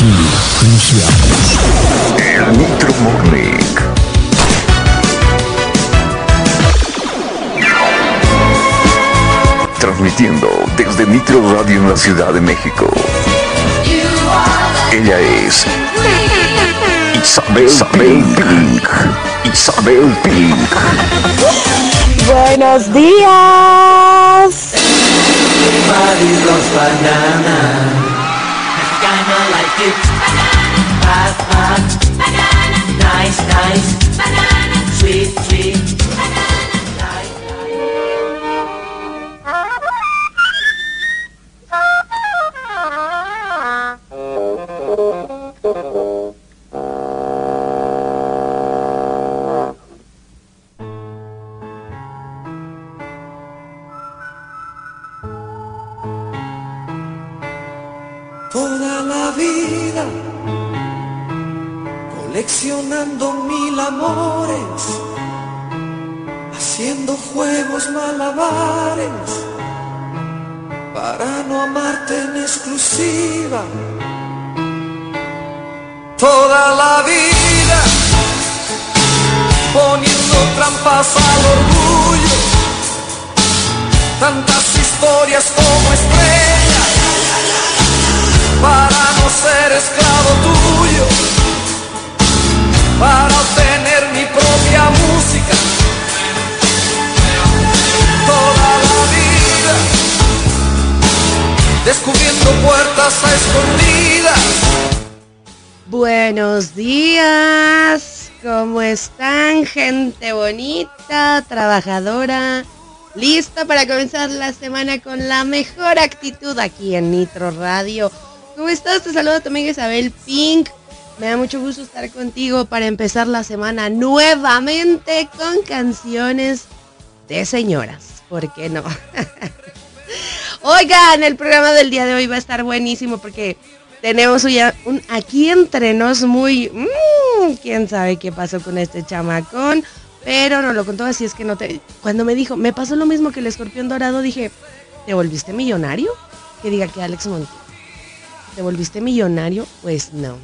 Aquí iniciamos. El Nitro Morning. Transmitiendo desde Nitro Radio en la Ciudad de México. Ella es Isabel, Isabel Pink. Isabel Pink. Buenos días. Everybody loves banana. kinda like it. Banana. hot, bad. Banana. Nice, nice. Banana. Sweet, sweet. Trabajadora? Lista para comenzar la semana con la mejor actitud aquí en Nitro Radio. ¿Cómo estás? Te saludo a tu amiga Isabel Pink. Me da mucho gusto estar contigo para empezar la semana nuevamente con canciones de señoras. ¿Por qué no? Oigan, el programa del día de hoy va a estar buenísimo porque tenemos un aquí entre nos muy... mmm, ¿Quién sabe qué pasó con este chamacón? Pero no lo contó así, es que no te... Cuando me dijo, me pasó lo mismo que el escorpión dorado, dije, ¿te volviste millonario? Que diga que Alex Monti. ¿Te volviste millonario? Pues no.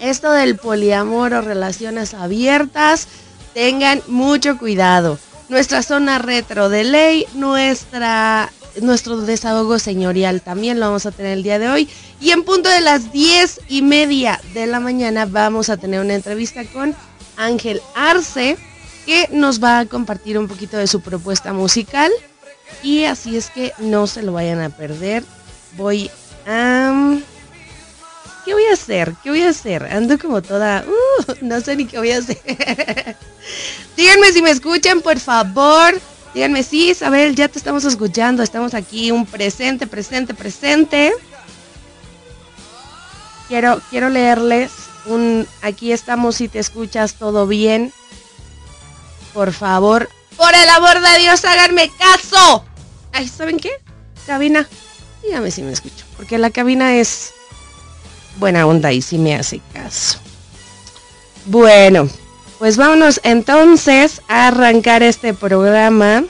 Esto del poliamor o relaciones abiertas, tengan mucho cuidado. Nuestra zona retro de ley, nuestra, nuestro desahogo señorial también lo vamos a tener el día de hoy. Y en punto de las diez y media de la mañana vamos a tener una entrevista con Ángel Arce, que nos va a compartir un poquito de su propuesta musical. Y así es que no se lo vayan a perder. Voy a... ¿Qué voy a hacer? ¿Qué voy a hacer? Ando como toda... uh, no sé ni qué voy a hacer. Díganme si me escuchan, por favor. Díganme, sí, Isabel, ya te estamos escuchando. Estamos aquí, un presente, presente, presente. Quiero, quiero leerles un... Aquí estamos, si te escuchas todo bien. Por favor, por el amor de Dios, háganme caso. Ay, ¿saben qué? Cabina, dígame si me escucho. Porque la cabina es buena onda y si me hace caso. Bueno, pues vámonos entonces a arrancar este programa.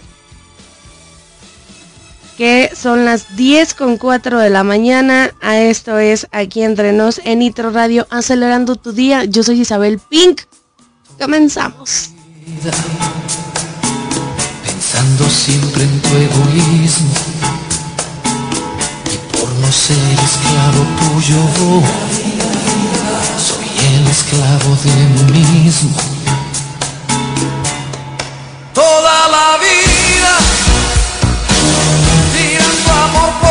Que son las 10 con 4 de la mañana. A esto es aquí entre nos en Nitro Radio, acelerando tu día. Yo soy Isabel Pink. Comenzamos. Pensando siempre en tu egoísmo y por no ser esclavo tuyo, soy el esclavo de mí mismo. Toda la vida tirando amor por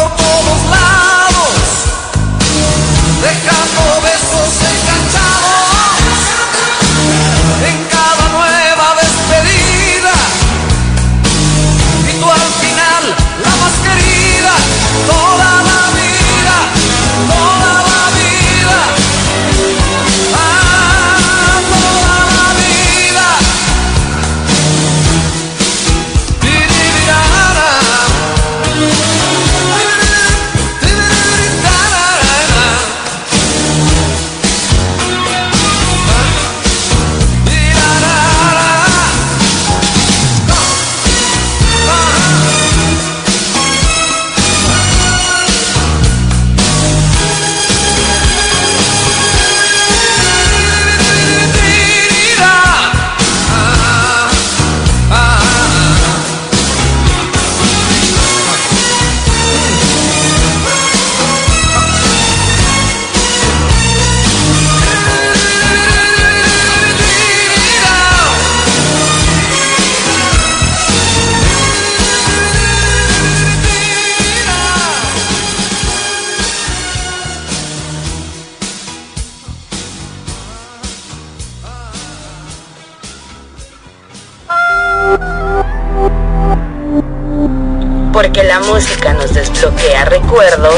porque la música nos desbloquea recuerdos.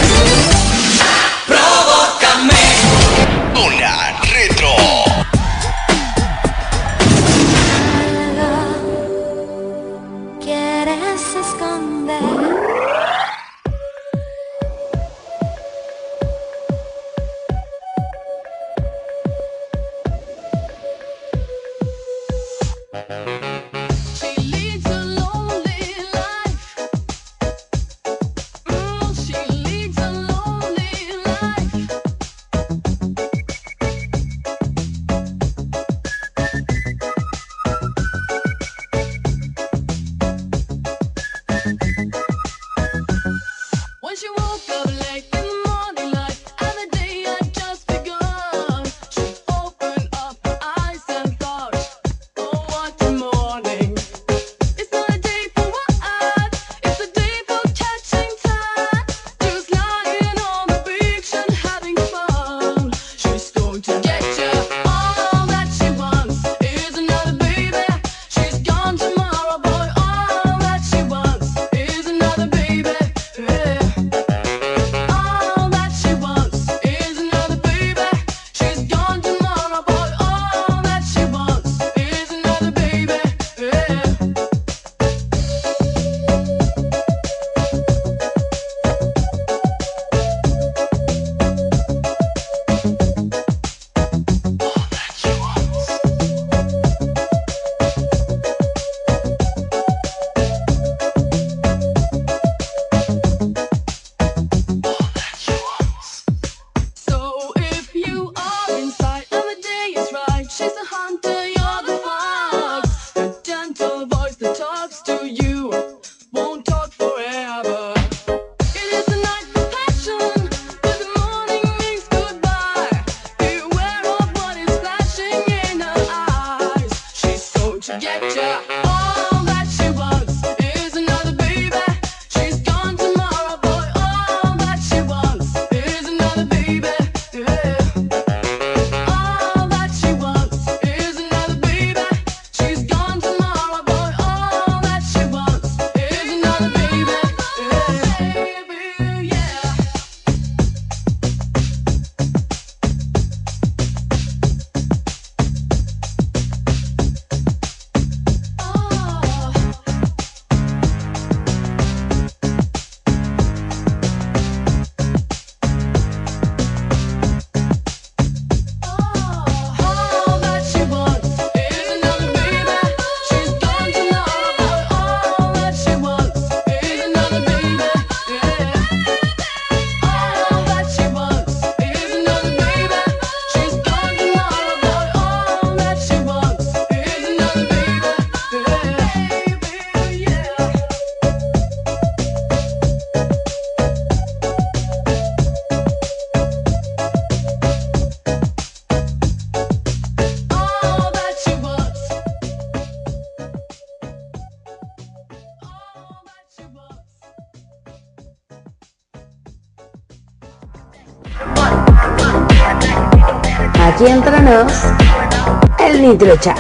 El Nitro Chat.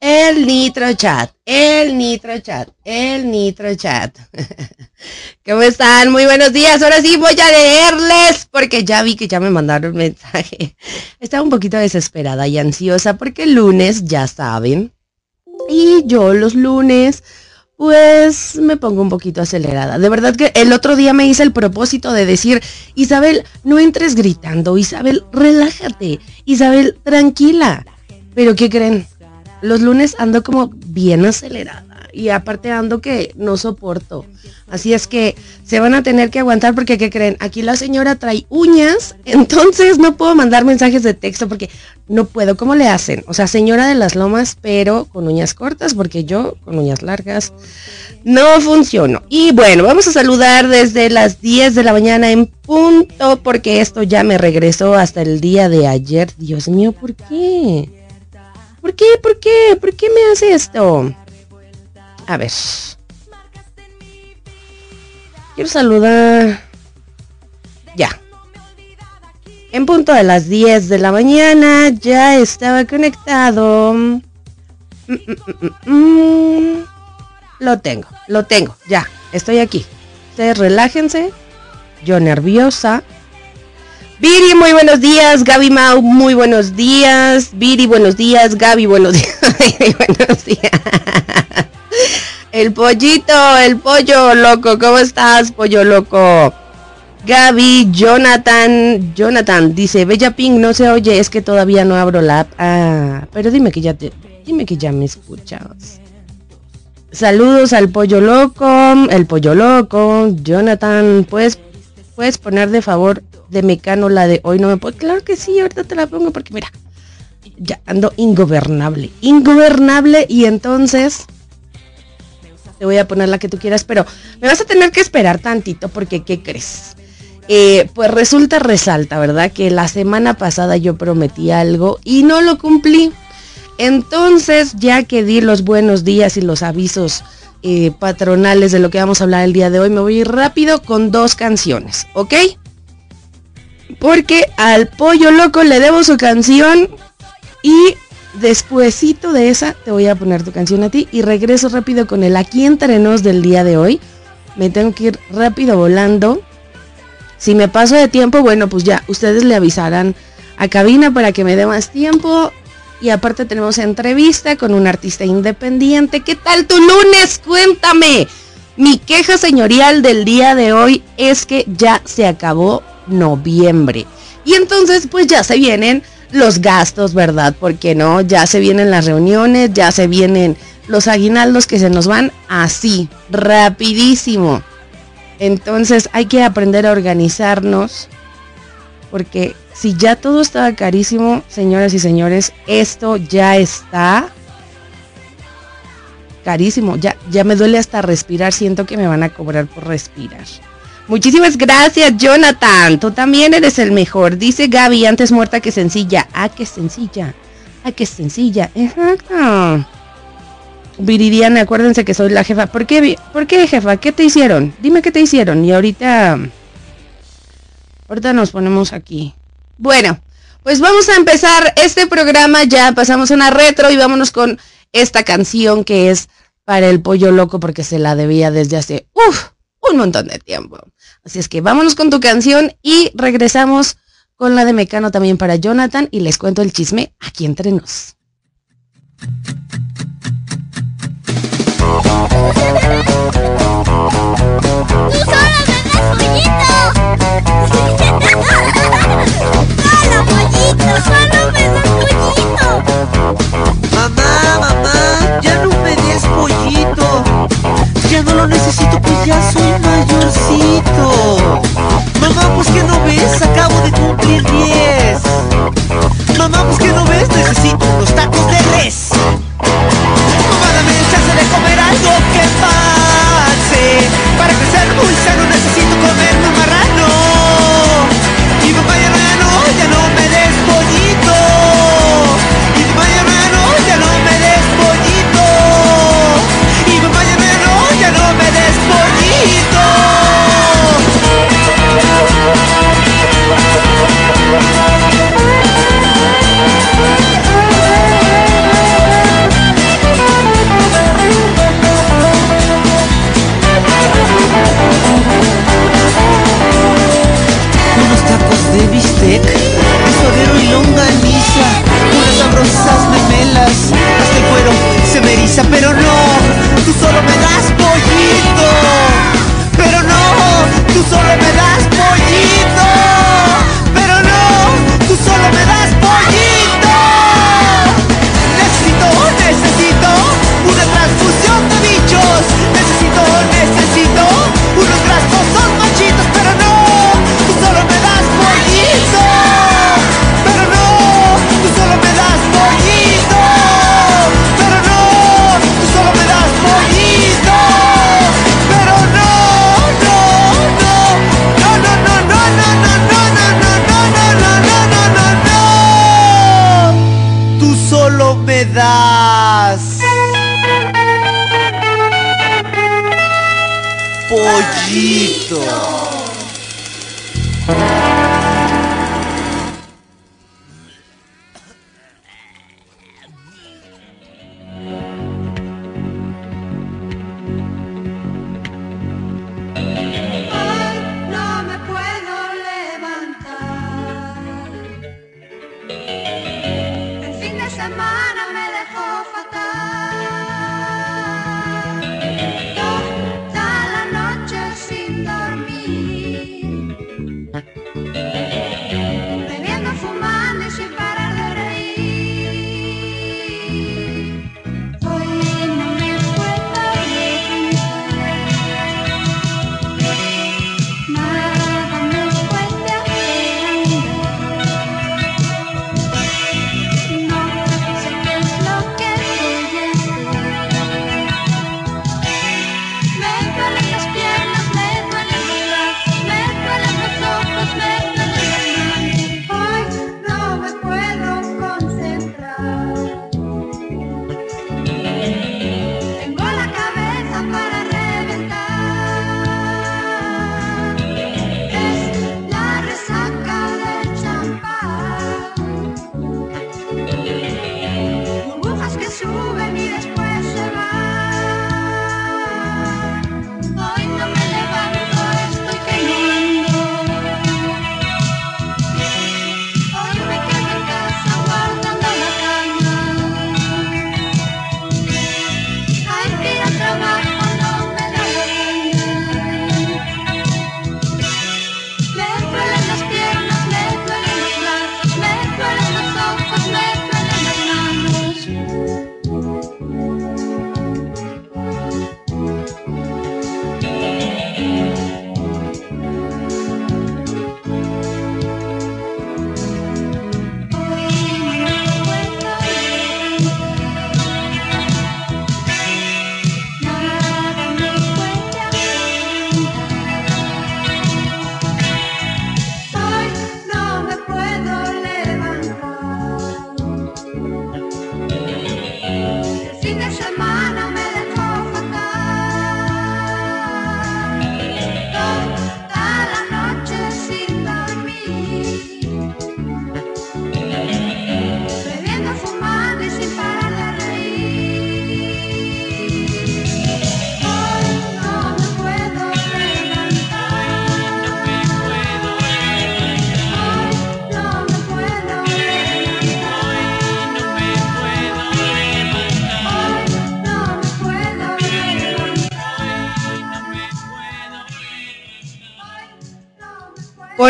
El Nitro Chat, el Nitro Chat, el Nitro Chat. ¿Cómo están? Muy buenos días. Ahora sí voy a leerles porque ya vi que ya me mandaron mensaje. Estaba un poquito desesperada y ansiosa porque el lunes, ya saben. Y yo los lunes, pues me pongo un poquito acelerada. De verdad que el otro día me hice el propósito de decir, Isabel, no entres gritando. Isabel, relájate. Isabel, tranquila. Pero ¿qué creen? Los lunes ando como bien acelerada y aparte ando que no soporto. Así es que se van a tener que aguantar porque ¿qué creen? Aquí la señora trae uñas, entonces no puedo mandar mensajes de texto porque no puedo. ¿Cómo le hacen? O sea, señora de las lomas, pero con uñas cortas porque yo con uñas largas no funciono. Y bueno, vamos a saludar desde las 10 de la mañana en punto porque esto ya me regresó hasta el día de ayer. Dios mío, ¿por qué? ¿Por qué? ¿Por qué? ¿Por qué me hace esto? A ver. Quiero saludar. Ya. En punto de las 10 de la mañana ya estaba conectado. mm, mm, mm. Lo tengo, lo tengo, ya, estoy aquí. Ustedes relájense. Yo nerviosa. Viri, muy buenos días. Gaby Mau, muy buenos días. Viri, buenos días. Gaby, buenos días. Buenos días. El pollito, el pollo loco. ¿Cómo estás, pollo loco? Gaby, Jonathan, Jonathan dice, Bella Pink no se oye, es que todavía no abro la app. Ah, pero dime que ya te, dime que ya me escuchas. Saludos al pollo loco, el pollo loco, Jonathan, ¿puedes, puedes poner de favor de Mecano la de hoy no me puedo. Claro que sí, ahorita te la pongo porque mira, ya ando ingobernable, ingobernable y entonces te voy a poner la que tú quieras, pero me vas a tener que esperar tantito porque ¿qué crees? Eh, pues resulta, resalta, ¿verdad? Que la semana pasada yo prometí algo y no lo cumplí. Entonces, ya que di los buenos días y los avisos eh, patronales de lo que vamos a hablar el día de hoy, me voy a ir rápido con dos canciones, ¿ok? Porque al pollo loco le debo su canción y despuesito de esa te voy a poner tu canción a ti y regreso rápido con el aquí entre nos del día de hoy. Me tengo que ir rápido volando. Si me paso de tiempo, bueno, pues ya ustedes le avisarán a cabina para que me dé más tiempo. Y aparte tenemos entrevista con un artista independiente. ¿Qué tal tu lunes? Cuéntame. Mi queja señorial del día de hoy es que ya se acabó noviembre. Y entonces pues ya se vienen los gastos, ¿verdad? Porque no, ya se vienen las reuniones, ya se vienen los aguinaldos que se nos van así, rapidísimo. Entonces hay que aprender a organizarnos. Porque si ya todo estaba carísimo, señoras y señores, esto ya está carísimo. Ya, ya me duele hasta respirar. Siento que me van a cobrar por respirar. Muchísimas gracias, Jonathan. Tú también eres el mejor. Dice Gaby, antes muerta que sencilla. Ah, que sencilla. Ah, que sencilla. Exacto. Viridiana, acuérdense que soy la jefa. ¿Por qué, ¿Por qué, jefa? ¿Qué te hicieron? Dime qué te hicieron. Y ahorita... Ahorita nos ponemos aquí. Bueno, pues vamos a empezar este programa. Ya pasamos una retro y vámonos con esta canción que es para el pollo loco porque se la debía desde hace uf, un montón de tiempo. Así es que vámonos con tu canción y regresamos con la de Mecano también para Jonathan y les cuento el chisme aquí entre nos. Ya no pollito. Ya no lo necesito, pues ya soy mayorcito. Mamá, pues que no ves, acabo de cumplir 10. Mamá, pues que no ves, necesito unos tacos de res. Mamá, dame el chance de comer algo que pase. Para crecer muy sano necesito comer un marrano. Y mamá, bistec, suadero y longaniza, unas sabrosas memelas,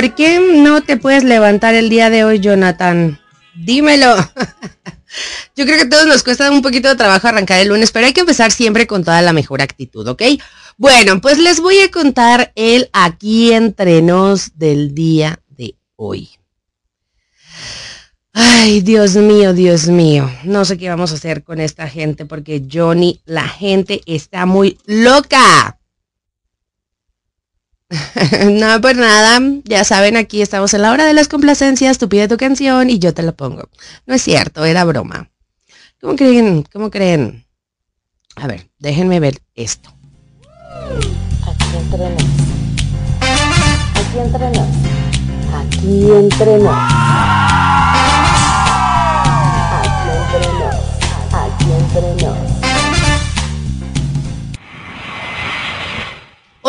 ¿Por qué no te puedes levantar el día de hoy, Jonathan? Dímelo. Yo creo que a todos nos cuesta un poquito de trabajo arrancar el lunes, pero hay que empezar siempre con toda la mejor actitud, ¿ok? Bueno, pues les voy a contar el aquí entre nos del día de hoy. Ay, Dios mío, Dios mío. No sé qué vamos a hacer con esta gente porque Johnny, la gente está muy loca. no, por nada. Ya saben, aquí estamos en la hora de las complacencias. Tú pide tu canción y yo te la pongo. No es cierto, era broma. ¿Cómo creen? ¿Cómo creen? A ver, déjenme ver esto. Aquí entre nos. Aquí entre nos. Aquí entre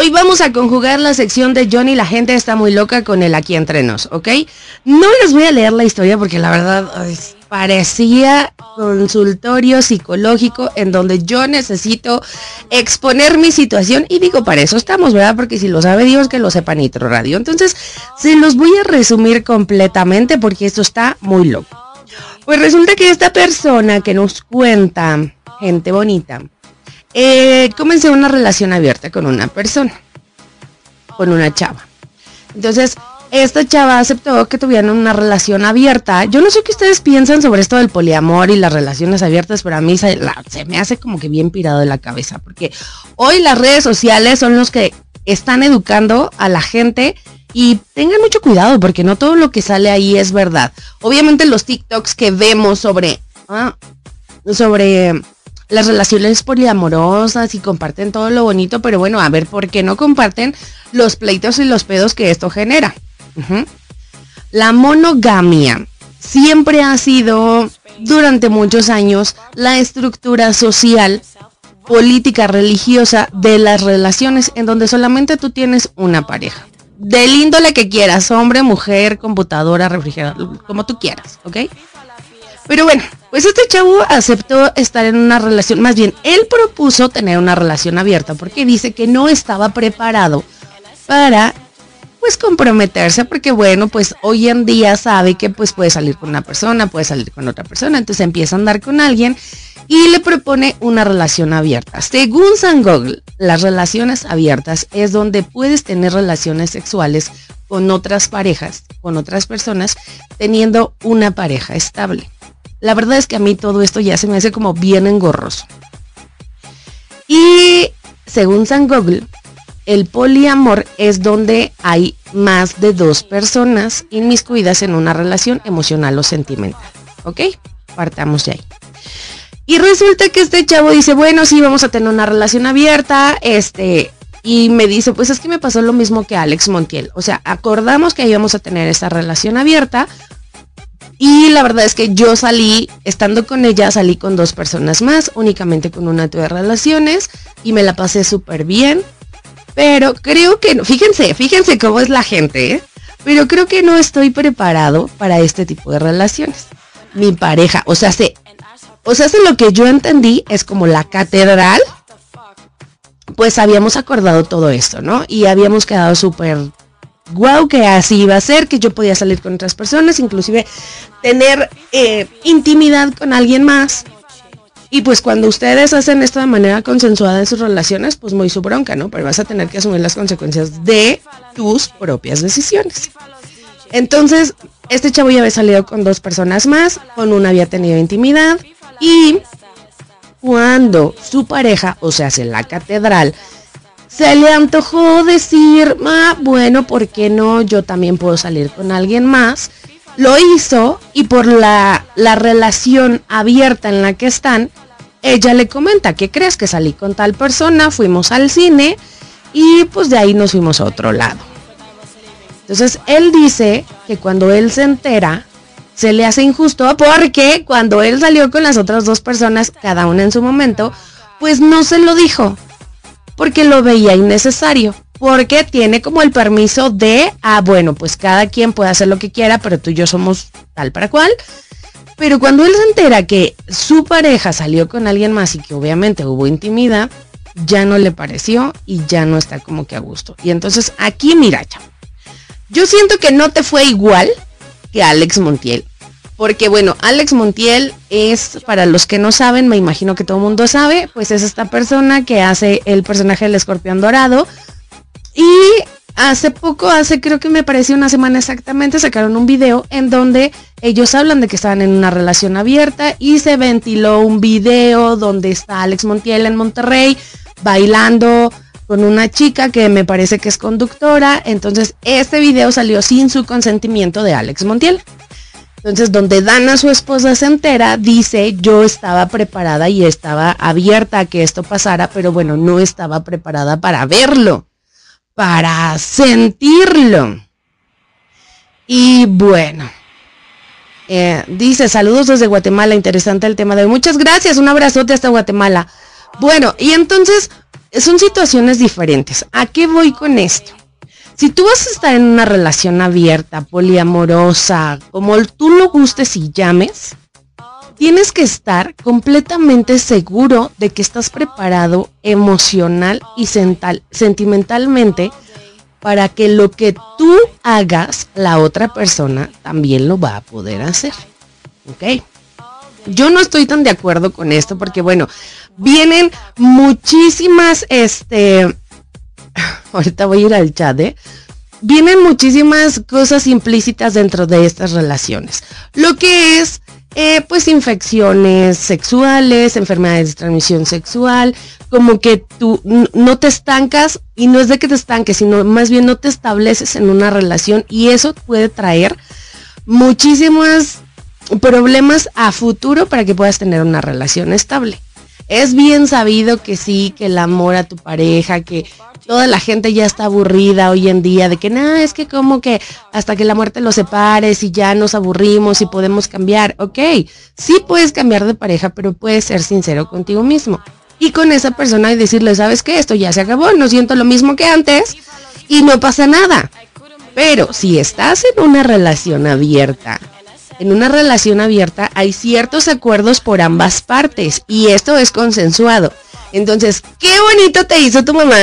Hoy vamos a conjugar la sección de Johnny, la gente está muy loca con el aquí entre nos, ¿ok? No les voy a leer la historia porque la verdad parecía consultorio psicológico en donde yo necesito exponer mi situación y digo, para eso estamos, ¿verdad? Porque si lo sabe Dios, que lo sepa Nitro Radio. Entonces, se los voy a resumir completamente porque esto está muy loco. Pues resulta que esta persona que nos cuenta, gente bonita, eh, comencé una relación abierta con una persona, con una chava. Entonces, esta chava aceptó que tuvieran una relación abierta. Yo no sé qué ustedes piensan sobre esto del poliamor y las relaciones abiertas, pero a mí se, me hace como que bien pirado de la cabeza, porque hoy las redes sociales son los que están educando a la gente y tengan mucho cuidado porque no todo lo que sale ahí es verdad. Obviamente los TikToks que vemos sobre ah, sobre las relaciones poliamorosas y comparten todo lo bonito, pero bueno, a ver por qué no comparten los pleitos y los pedos que esto genera. La monogamia siempre ha sido durante muchos años la estructura social, política, religiosa de las relaciones en donde solamente tú tienes una pareja. Del índole que quieras, hombre, mujer, computadora, refrigerador, como tú quieras, ¿ok? Pero bueno, pues este chavo aceptó estar en una relación, más bien, él propuso tener una relación abierta porque dice que no estaba preparado para pues comprometerse porque bueno, pues hoy en día sabe que pues puede salir con una persona, puede salir con otra persona, entonces empieza a andar con alguien y le propone una relación abierta. Según San Google, las relaciones abiertas es donde puedes tener relaciones sexuales con otras parejas, con otras personas, teniendo una pareja estable. La verdad es que a mí todo esto ya se me hace como bien engorroso. Y según San Google, el poliamor es donde hay más de dos personas inmiscuidas en una relación emocional o sentimental. ¿Ok? Partamos de ahí. Y resulta que este chavo dice, bueno, sí, vamos a tener una relación abierta, este, y me dice, pues es que me pasó lo mismo que Alex Montiel. O sea, acordamos que íbamos a tener esta relación abierta, y la verdad es que yo salí, estando con ella, salí con dos personas más, únicamente con una tuve relaciones, y me la pasé súper bien. Pero creo que, no- fíjense, fíjense cómo es la gente, ¿eh? Pero creo que no estoy preparado para este tipo de relaciones. Mi pareja, o sea, se, o sea, se lo que yo entendí es como la catedral, pues habíamos acordado todo esto, ¿no? Y habíamos quedado súper guau que así iba a ser, que yo podía salir con otras personas, inclusive tener eh, intimidad con alguien más. Y pues cuando ustedes hacen esto de manera consensuada en sus relaciones, pues muy su bronca, ¿no? Pero vas a tener que asumir las consecuencias de tus propias decisiones. Entonces, este chavo ya había salido con dos personas más, con una había tenido intimidad y cuando su pareja, o sea, hace la catedral, se le antojó decir, bueno, ¿por qué no? Yo también puedo salir con alguien más. Lo hizo y por la, la relación abierta en la que están, ella le comenta, ¿qué crees que salí con tal persona? Fuimos al cine y pues de ahí nos fuimos a otro lado. Entonces él dice que cuando él se entera, se le hace injusto porque cuando él salió con las otras dos personas, cada una en su momento, pues no se lo dijo porque lo veía innecesario. Porque tiene como el permiso de, ah, bueno, pues cada quien puede hacer lo que quiera, pero tú y yo somos tal para cual. Pero cuando él se entera que su pareja salió con alguien más y que obviamente hubo intimidad, ya no le pareció y ya no está como que a gusto. Y entonces aquí, mira, Yo siento que no te fue igual que Alex Montiel. Porque bueno, Alex Montiel es, para los que no saben, me imagino que todo el mundo sabe, pues es esta persona que hace el personaje del escorpión dorado. Y hace poco, hace creo que me pareció una semana exactamente, sacaron un video en donde ellos hablan de que estaban en una relación abierta y se ventiló un video donde está Alex Montiel en Monterrey bailando con una chica que me parece que es conductora. Entonces, este video salió sin su consentimiento de Alex Montiel. Entonces, donde Dana, su esposa, se entera, dice, yo estaba preparada y estaba abierta a que esto pasara, pero bueno, no estaba preparada para verlo, para sentirlo. Y bueno, eh, dice, saludos desde Guatemala, interesante el tema de hoy. Muchas gracias, un abrazote hasta Guatemala. Bueno, y entonces son situaciones diferentes. ¿A qué voy con esto? Si tú vas a estar en una relación abierta, poliamorosa, como tú lo gustes y llames, tienes que estar completamente seguro de que estás preparado emocional y sentimentalmente para que lo que tú hagas, la otra persona también lo va a poder hacer. ¿Ok? Yo no estoy tan de acuerdo con esto porque, bueno, vienen muchísimas, este, ahorita voy a ir al chat, ¿eh? Vienen muchísimas cosas implícitas dentro de estas relaciones. Lo que es, eh, pues, infecciones sexuales, enfermedades de transmisión sexual, como que tú no te estancas, y no es de que te estanques, sino más bien no te estableces en una relación y eso puede traer muchísimas problemas a futuro para que puedas tener una relación estable. Es bien sabido que sí, que el amor a tu pareja, que toda la gente ya está aburrida hoy en día de que nada, es que como que hasta que la muerte los separe, si ya nos aburrimos y podemos cambiar. Ok, sí puedes cambiar de pareja, pero puedes ser sincero contigo mismo. Y con esa persona y decirle, ¿sabes qué? Esto ya se acabó, no siento lo mismo que antes y no pasa nada. Pero si estás en una relación abierta, en una relación abierta hay ciertos acuerdos por ambas partes y esto es consensuado. Entonces, qué bonito te hizo tu mamá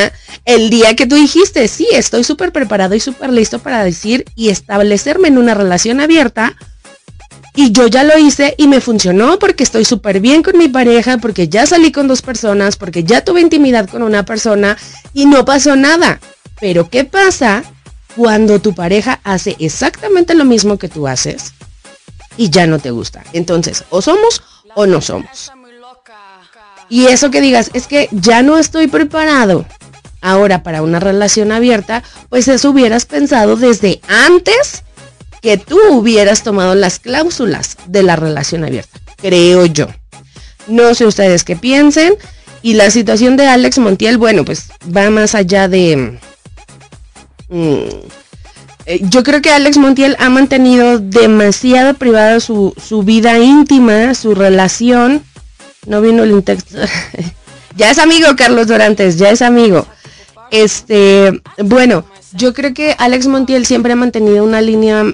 el día que tú dijiste, sí, estoy súper preparado y súper listo para decir y establecerme en una relación abierta. Y yo ya lo hice y me funcionó porque estoy súper bien con mi pareja, porque ya salí con dos personas, porque ya tuve intimidad con una persona y no pasó nada. Pero ¿qué pasa cuando tu pareja hace exactamente lo mismo que tú haces y ya no te gusta? Entonces, o somos o no somos. Y eso que digas, es que ya no estoy preparado ahora para una relación abierta, pues eso hubieras pensado desde antes que tú hubieras tomado las cláusulas de la relación abierta, creo yo. No sé ustedes qué piensen. Y la situación de Alex Montiel, bueno, pues va más allá de... mm, eh, yo creo que Alex Montiel ha mantenido demasiado privada su, su vida íntima, su relación. No vino el texto. ya es amigo Carlos Dorantes, ya es amigo. Este, bueno, yo creo que Alex Montiel siempre ha mantenido una línea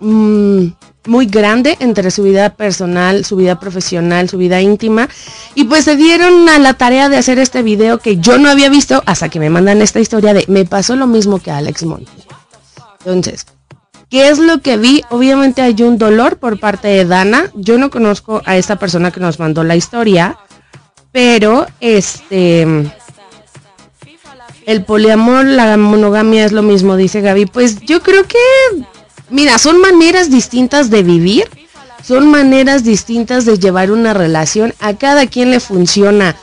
mm, muy grande entre su vida personal, su vida profesional, su vida íntima. Y pues se dieron a la tarea de hacer este video que yo no había visto hasta que me mandan esta historia de me pasó lo mismo que Alex Montiel. Entonces, ¿qué es lo que vi? Obviamente hay un dolor por parte de Dana. Yo no conozco a esta persona que nos mandó la historia, pero este el poliamor, la monogamia es lo mismo, dice Gaby. Pues yo creo que, mira, son maneras distintas de vivir, son maneras distintas de llevar una relación. A cada quien le funciona,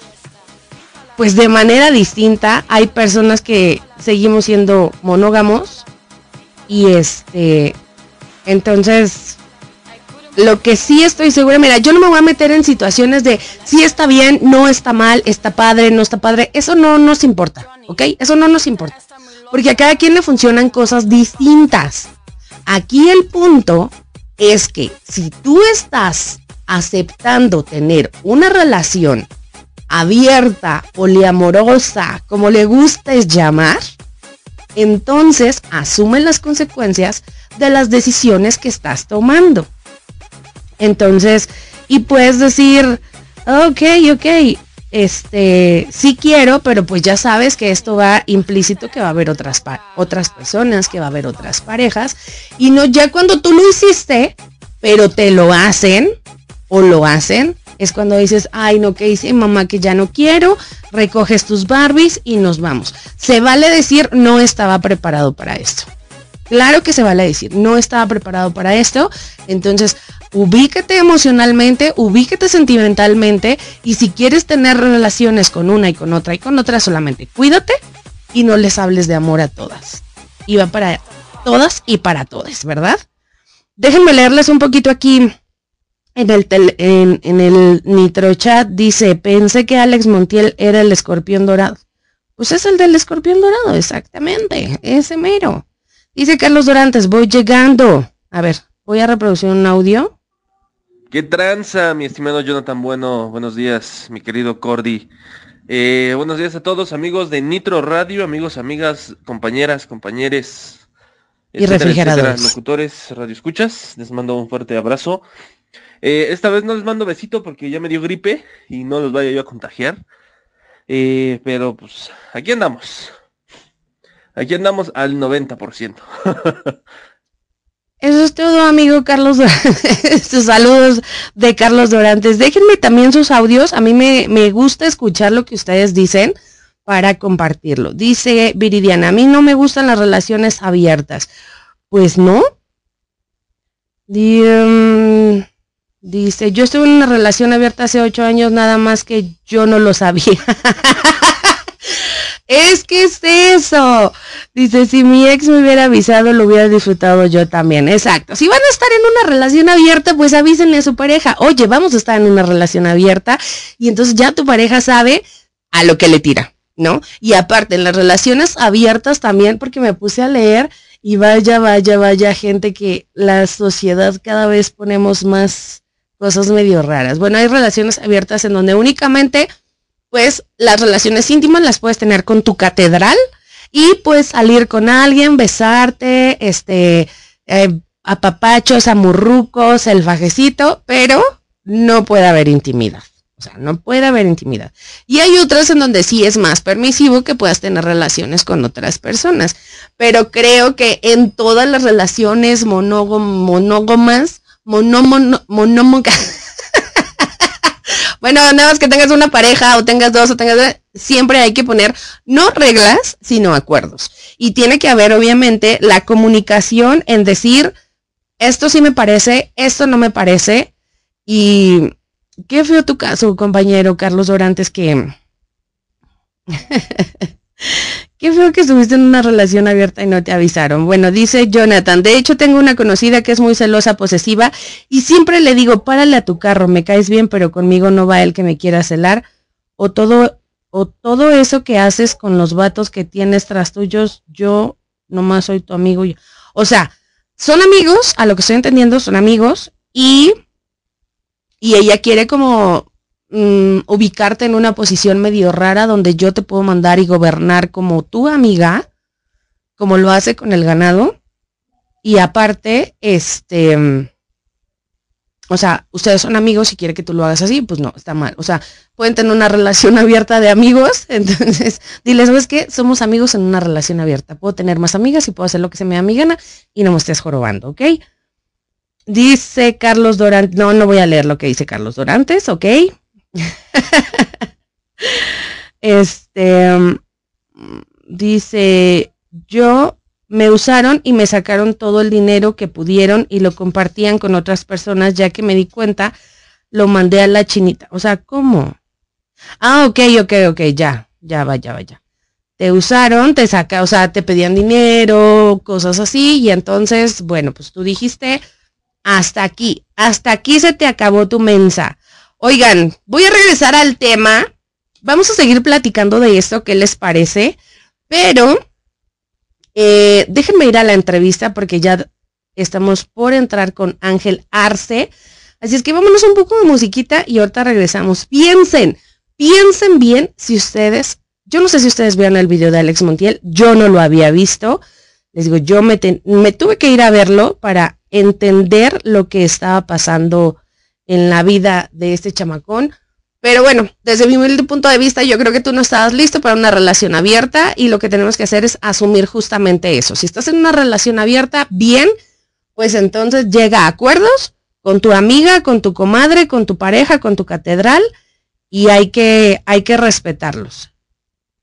pues de manera distinta. Hay personas que seguimos siendo monógamos y este, entonces, lo que sí estoy segura, mira, yo no me voy a meter en situaciones de si está bien, no está mal, está padre, no está padre. Eso no nos importa, ¿ok? Eso no nos importa. Porque a cada quien le funcionan cosas distintas. Aquí el punto es que si tú estás aceptando tener una relación abierta, poliamorosa, como le gustes llamar, entonces asume las consecuencias de las decisiones que estás tomando. Entonces, y puedes decir, ok, ok, este, sí quiero, pero pues ya sabes que esto va implícito que va a haber otras, otras personas, que va a haber otras parejas. Y no ya cuando tú lo hiciste, pero te lo hacen o lo hacen, es cuando dices, ay no, que hice mamá que ya no quiero, recoges tus Barbies y nos vamos. Se vale decir, no estaba preparado para esto. Claro que se vale decir, no estaba preparado para esto. Entonces, ubícate emocionalmente, ubícate sentimentalmente y si quieres tener relaciones con una y con otra y con otra, solamente cuídate y no les hables de amor a todas. Y va para todas y para todos, ¿verdad? Déjenme leerles un poquito aquí en el, tel- en, en el Nitro Chat. Dice, pensé que Alex Montiel era el escorpión dorado. Pues es el del escorpión dorado, exactamente, ese mero. Dice Carlos Dorantes, voy llegando. A ver, voy a reproducir un audio. ¿Qué tranza, mi estimado Jonathan Bueno? Buenos días, mi querido Cordy. Eh, buenos días a todos, amigos de Nitro Radio, amigos, amigas, compañeras, compañeres. Y refrigeradores. locutores, radio escuchas. Les mando un fuerte abrazo. Eh, esta vez no les mando besito porque ya me dio gripe y no los vaya yo a contagiar. Eh, pero pues aquí andamos. Aquí andamos al 90%. Eso es todo, amigo Carlos sus saludos de Carlos Dorantes. Déjenme también sus audios. A mí me, me gusta escuchar lo que ustedes dicen para compartirlo. Dice Viridiana, a mí no me gustan las relaciones abiertas. Pues no. Mm, dice, yo estuve en una relación abierta hace ocho años, nada más que yo no lo sabía. es que es eso. Dice, si mi ex me hubiera avisado, lo hubiera disfrutado yo también. Exacto. Si van a estar en una relación abierta, pues avísenle a su pareja. Oye, vamos a estar en una relación abierta. Y entonces ya tu pareja sabe a lo que le tira, ¿no? Y aparte, en las relaciones abiertas también, porque me puse a leer y vaya, vaya, vaya gente que la sociedad cada vez ponemos más cosas medio raras. Bueno, hay relaciones abiertas en donde únicamente, pues, las relaciones íntimas las puedes tener con tu catedral y pues salir con alguien, besarte, este, eh, apapachos, amurrucos, el fajecito, pero no puede haber intimidad. O sea, no puede haber intimidad. Y hay otras en donde sí es más permisivo que puedas tener relaciones con otras personas. Pero creo que en todas las relaciones monógam- monógamas, monómono- monómogas, bueno, nada más que tengas una pareja o tengas dos o tengas siempre hay que poner no reglas, sino acuerdos. Y tiene que haber obviamente la comunicación en decir esto sí me parece, esto no me parece y qué feo tu caso, compañero Carlos Dorantes que Qué feo que estuviste en una relación abierta y no te avisaron. Bueno, dice Jonathan, de hecho tengo una conocida que es muy celosa, posesiva, y siempre le digo, párale a tu carro, me caes bien, pero conmigo no va el que me quiera celar. O todo, o todo eso que haces con los vatos que tienes tras tuyos, yo nomás soy tu amigo. O sea, son amigos, a lo que estoy entendiendo, son amigos, y, y ella quiere como mm, ubicarte en una posición medio rara donde yo te puedo mandar y gobernar como tu amiga, como lo hace con el ganado. Y aparte, este, mm, o sea, ustedes son amigos y quiere que tú lo hagas así, pues no, está mal. O sea, pueden tener una relación abierta de amigos, entonces diles, ¿sabes qué? Somos amigos en una relación abierta. Puedo tener más amigas y puedo hacer lo que se me da mi gana y no me estés jorobando, ¿ok? Dice Carlos Dorantes, no, no voy a leer lo que dice Carlos Dorantes, ¿ok? este mm, dice yo me usaron y me sacaron todo el dinero que pudieron y lo compartían con otras personas ya que me di cuenta lo mandé a la chinita. O sea cómo ah ok ok ok ya ya vaya vaya te usaron te saca o sea te pedían dinero cosas así y entonces bueno pues tú dijiste hasta aquí hasta aquí se te acabó tu mensa Oigan, voy a regresar al tema. Vamos a seguir platicando de esto, ¿qué les parece? Pero eh, déjenme ir a la entrevista porque ya estamos por entrar con Ángel Arce. Así es que vámonos un poco de musiquita y ahorita regresamos. Piensen, piensen bien si ustedes, yo no sé si ustedes vean el video de Alex Montiel, yo no lo había visto. Les digo, yo me tuve que ir a verlo para entender lo que estaba pasando en la vida de este chamacón, Pero bueno, desde mi punto de vista, yo creo que tú no estabas listo para una relación abierta y lo que tenemos que hacer es asumir justamente eso. Si estás en una relación abierta, bien, pues entonces llega a acuerdos con tu amiga, con tu comadre, con tu pareja, con tu catedral y hay que, hay que respetarlos.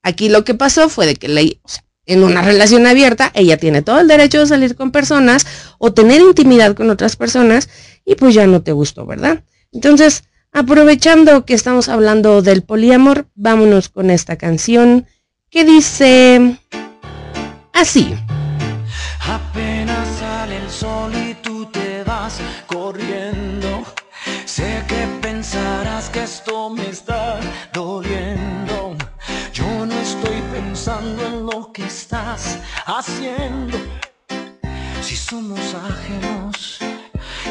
Aquí lo que pasó fue de que le, o sea, en una relación abierta, ella tiene todo el derecho de salir con personas o tener intimidad con otras personas y pues ya no te gustó, ¿verdad? Entonces, aprovechando que estamos hablando del poliamor, vámonos con esta canción que dice así. Apenas sale el sol y tú te vas corriendo. Sé que pensarás que esto me está doliendo. Yo no estoy pensando en lo que estás haciendo. Si somos ajenos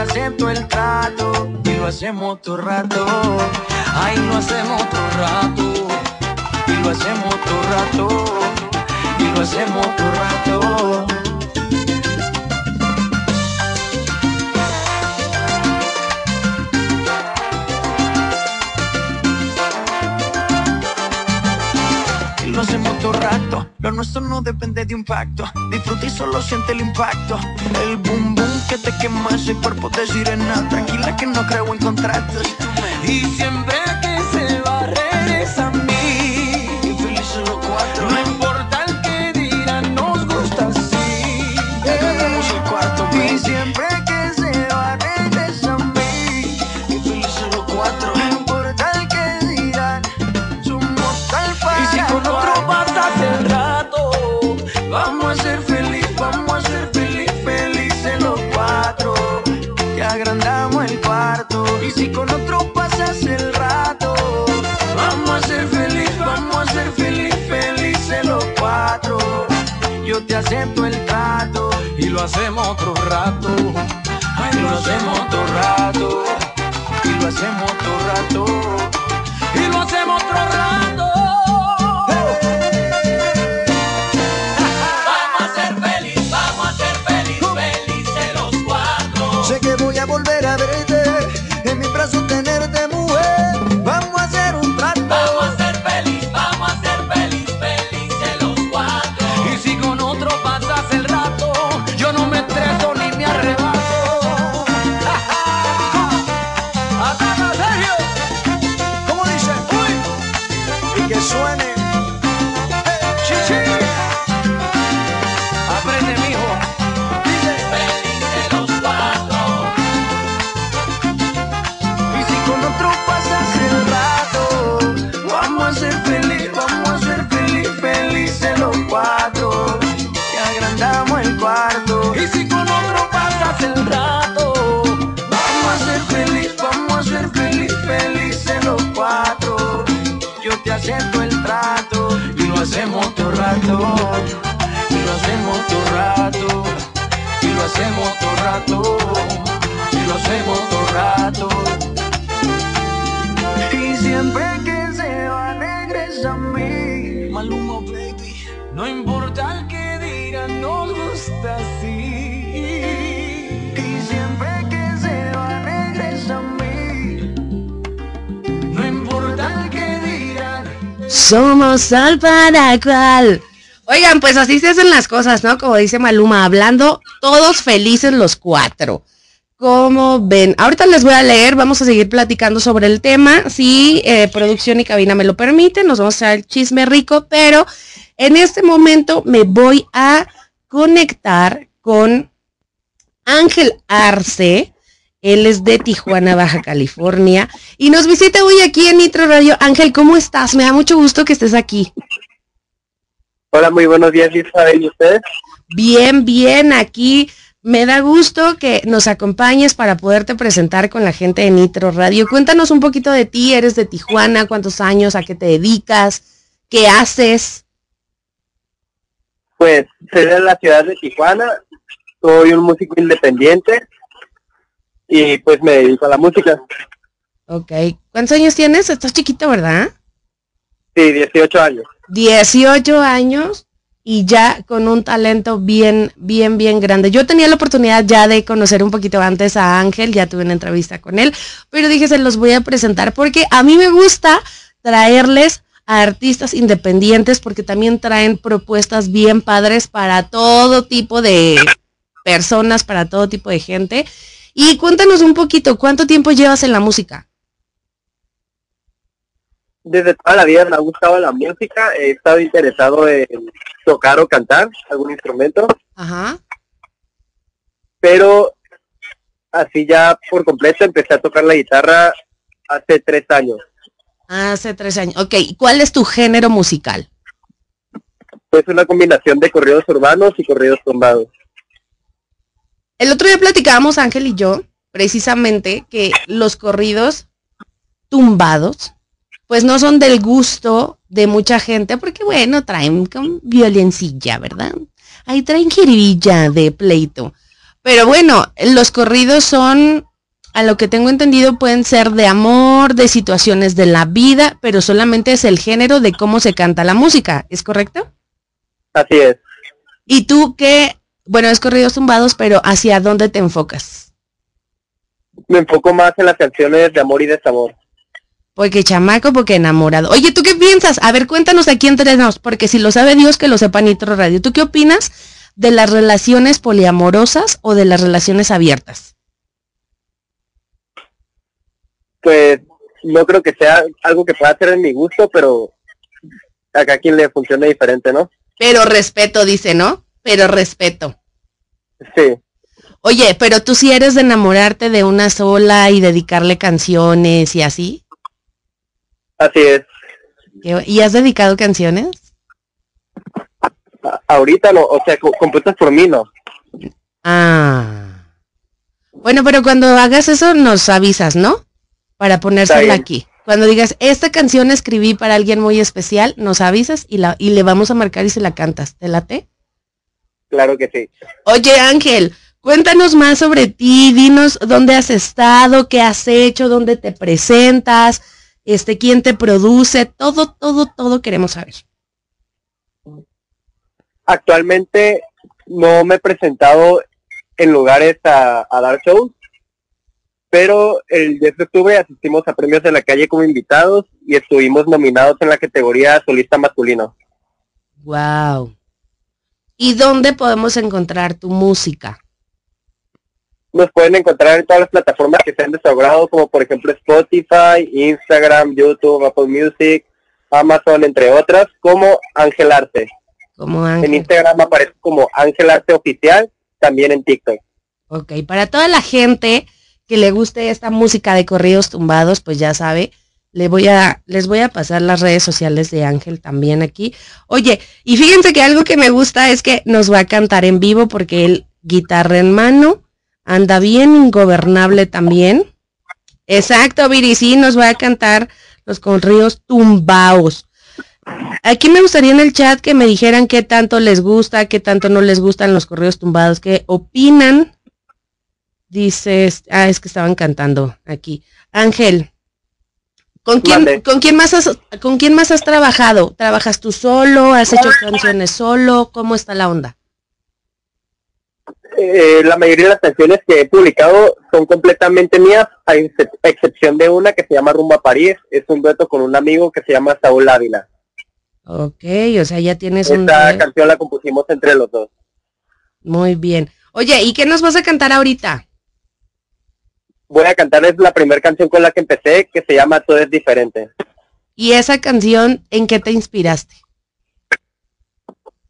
acepto el trato y lo hacemos todo rato. Ay, lo hacemos todo rato. Y lo hacemos todo rato. Y lo hacemos todo rato. Lo nuestro no depende de un pacto. Disfruta y solo siente el impacto. El boom boom que te quema ese cuerpo de sirena. Tranquila que no creo en contratos. Y siempre hacemos otro rato. Ay, lo hacemos otro rato. Y lo hacemos otro rato Al para cual. Oigan, pues así se hacen las cosas, ¿no? Como dice Maluma, hablando todos felices los cuatro. Como ven, ahorita les voy a leer, vamos a seguir platicando sobre el tema, si eh, producción y cabina me lo permiten, nos vamos a el chisme rico, pero en este momento me voy a conectar con Ángel Arce, él es de Tijuana, Baja California, y nos visita hoy aquí en Nitro Radio. Ángel, ¿cómo estás? Me da mucho gusto que estés aquí. Hola, muy buenos días, Isabel, ¿y ustedes? Bien, bien, aquí me da gusto que nos acompañes para poderte presentar con la gente de Nitro Radio. Cuéntanos un poquito de ti, eres de Tijuana, cuántos años, a qué te dedicas, qué haces. Pues soy de la ciudad de Tijuana, soy un músico independiente y pues me dedico a la música. Ok, ¿cuántos años tienes? Estás chiquito, ¿verdad? Sí, 18 años. 18 años y ya con un talento bien, bien, bien grande. Yo tenía la oportunidad ya de conocer un poquito antes a Ángel, ya tuve una entrevista con él, pero dije se los voy a presentar porque a mí me gusta traerles a artistas independientes porque también traen propuestas bien padres para todo tipo de personas, para todo tipo de gente. Y cuéntanos un poquito, ¿cuánto tiempo llevas en la música? Desde toda la vida me ha gustado la música, he estado interesado en tocar o cantar algún instrumento, Ajá. pero así ya por completo empecé a tocar la guitarra hace tres años. Hace tres años. Ok, ¿y ¿cuál es tu género musical? Pues una combinación de corridos urbanos y corridos tumbados. El otro día platicábamos, Ángel y yo, precisamente, que los corridos tumbados, pues no son del gusto de mucha gente, porque bueno, traen con violencilla, ¿verdad? Ahí traen jiribilla de pleito. Pero bueno, los corridos son, a lo que tengo entendido, pueden ser de amor, de situaciones de la vida, pero solamente es el género de cómo se canta la música, ¿es correcto? Así es. ¿Y tú qué? Bueno, es corridos tumbados, pero ¿hacia dónde te enfocas? Me enfoco más en las canciones de amor y desamor. Porque chamaco, porque enamorado. Oye, ¿tú qué piensas? A ver, cuéntanos aquí entre nos, porque si lo sabe Dios, que lo sepa Nitro Radio. ¿Tú qué opinas de las relaciones poliamorosas o de las relaciones abiertas? Pues no creo que sea algo que pueda ser en mi gusto, pero acá a quien le funcione diferente, ¿no? Pero respeto, dice, ¿no? Pero respeto. Sí, Oye, pero tú sí eres de enamorarte de una sola y dedicarle canciones y así. así es. ¿Qué- ¿Y has dedicado canciones? A- ahorita no, o sea, co- compuestas por mí, no. Ah. Bueno, pero cuando hagas eso nos avisas, ¿no? Para ponérsela aquí. Cuando digas, esta canción escribí para alguien muy especial, nos avisas y, la, y le vamos a marcar y se la cantas. ¿Te late? Claro que sí. Oye, Ángel, cuéntanos más sobre ti, dinos dónde has estado, qué has hecho, dónde te presentas, este, quién te produce, todo, todo, todo queremos saber. Actualmente no me he presentado en lugares a, a dar shows, pero el 10 de octubre asistimos a premios de la calle como invitados y estuvimos nominados en la categoría solista masculino. Wow. ¿Y dónde podemos encontrar tu música? Nos pueden encontrar en todas las plataformas que sean de su agrado, como por ejemplo Spotify, Instagram, YouTube, Apple Music, Amazon, entre otras, como Ángel Arte. Como En Ángel. Instagram aparece como Ángel Arte Oficial, también en TikTok. Ok, para toda la gente que le guste esta música de corridos tumbados, pues ya sabe, le voy a, les voy a pasar las redes sociales de Ángel también aquí. Oye, y fíjense que algo que me gusta es que nos va a cantar en vivo porque él, guitarra en mano, anda bien ingobernable también. Exacto, Viri, sí, nos va a cantar los corridos tumbados. Aquí me gustaría en el chat que me dijeran qué tanto les gusta, qué tanto no les gustan los correos tumbados, qué opinan. Dices, ah, es que estaban cantando aquí. Ángel, ¿con quién. ¿con quién más has, con quién más has trabajado? ¿Trabajas tú solo? ¿Has hecho canciones solo? ¿Cómo está la onda? Eh, la mayoría de las canciones que he publicado son completamente mías, a excep- excepción de una que se llama Rumba París, es un dueto con un amigo que se llama Saúl Ávila. Ok, o sea, ya tienes un... Esta canción la compusimos entre los dos. Muy bien. Oye, ¿y qué nos vas a cantar ahorita? Voy a cantarles la primera canción con la que empecé, que se llama Todo es diferente. ¿Y esa canción en qué te inspiraste?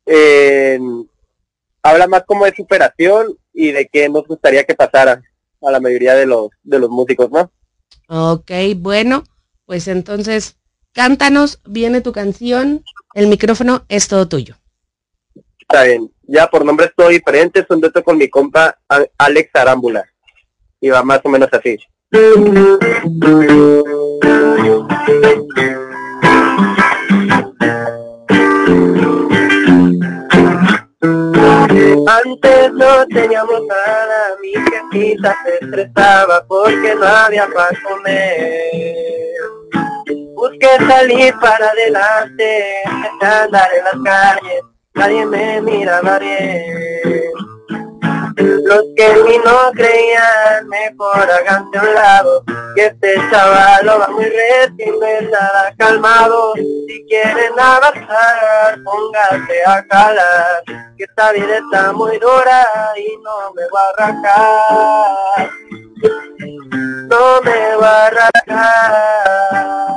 Eh, habla más como de superación y de qué nos gustaría que pasara a la mayoría de los, de los músicos, ¿no? Ok, bueno, pues entonces cántanos, viene tu canción, el micrófono es todo tuyo. Está bien. Ya por nombres todo diferente, es un dueto con mi compa Alex Arámbula. Y va más o menos así. Antes no teníamos nada, mi jefita se estresaba porque no había para comer. Busqué salir para adelante, andar en las calles, nadie me miraba bien. Los que en mí no creían, mejor háganse a un lado, que este chaval lo va muy recio y no es nada calmado. Si quieren avanzar, póngase a jalar, que esta vida está muy dura y no me va a arrancar. No me va a arrancar.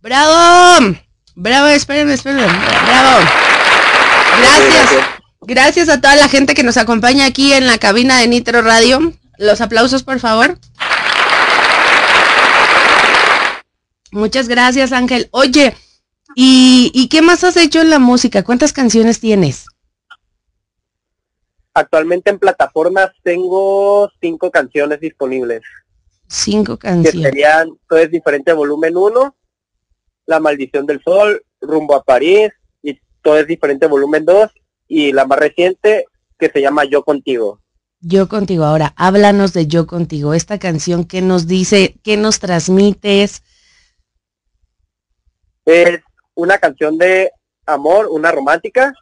¡Bravo! ¡Bravo! Espérenme, espérenme. ¡Bravo! Gracias. Gracias a toda la gente que nos acompaña aquí en la cabina de Nitro Radio. Los aplausos, por favor. Muchas gracias, Ángel. Oye, ¿y, ¿y qué más has hecho en la música? ¿Cuántas canciones tienes? Actualmente en plataformas tengo cinco canciones disponibles, Cinco que canciones. serían Todo es diferente volumen 1, La maldición del sol, Rumbo a París, y Todo es diferente volumen 2, y la más reciente que se llama Yo contigo. Yo contigo. Ahora, háblanos de Yo contigo. Esta canción, ¿qué nos dice? ¿Qué nos transmites? Es una canción de amor, una romántica,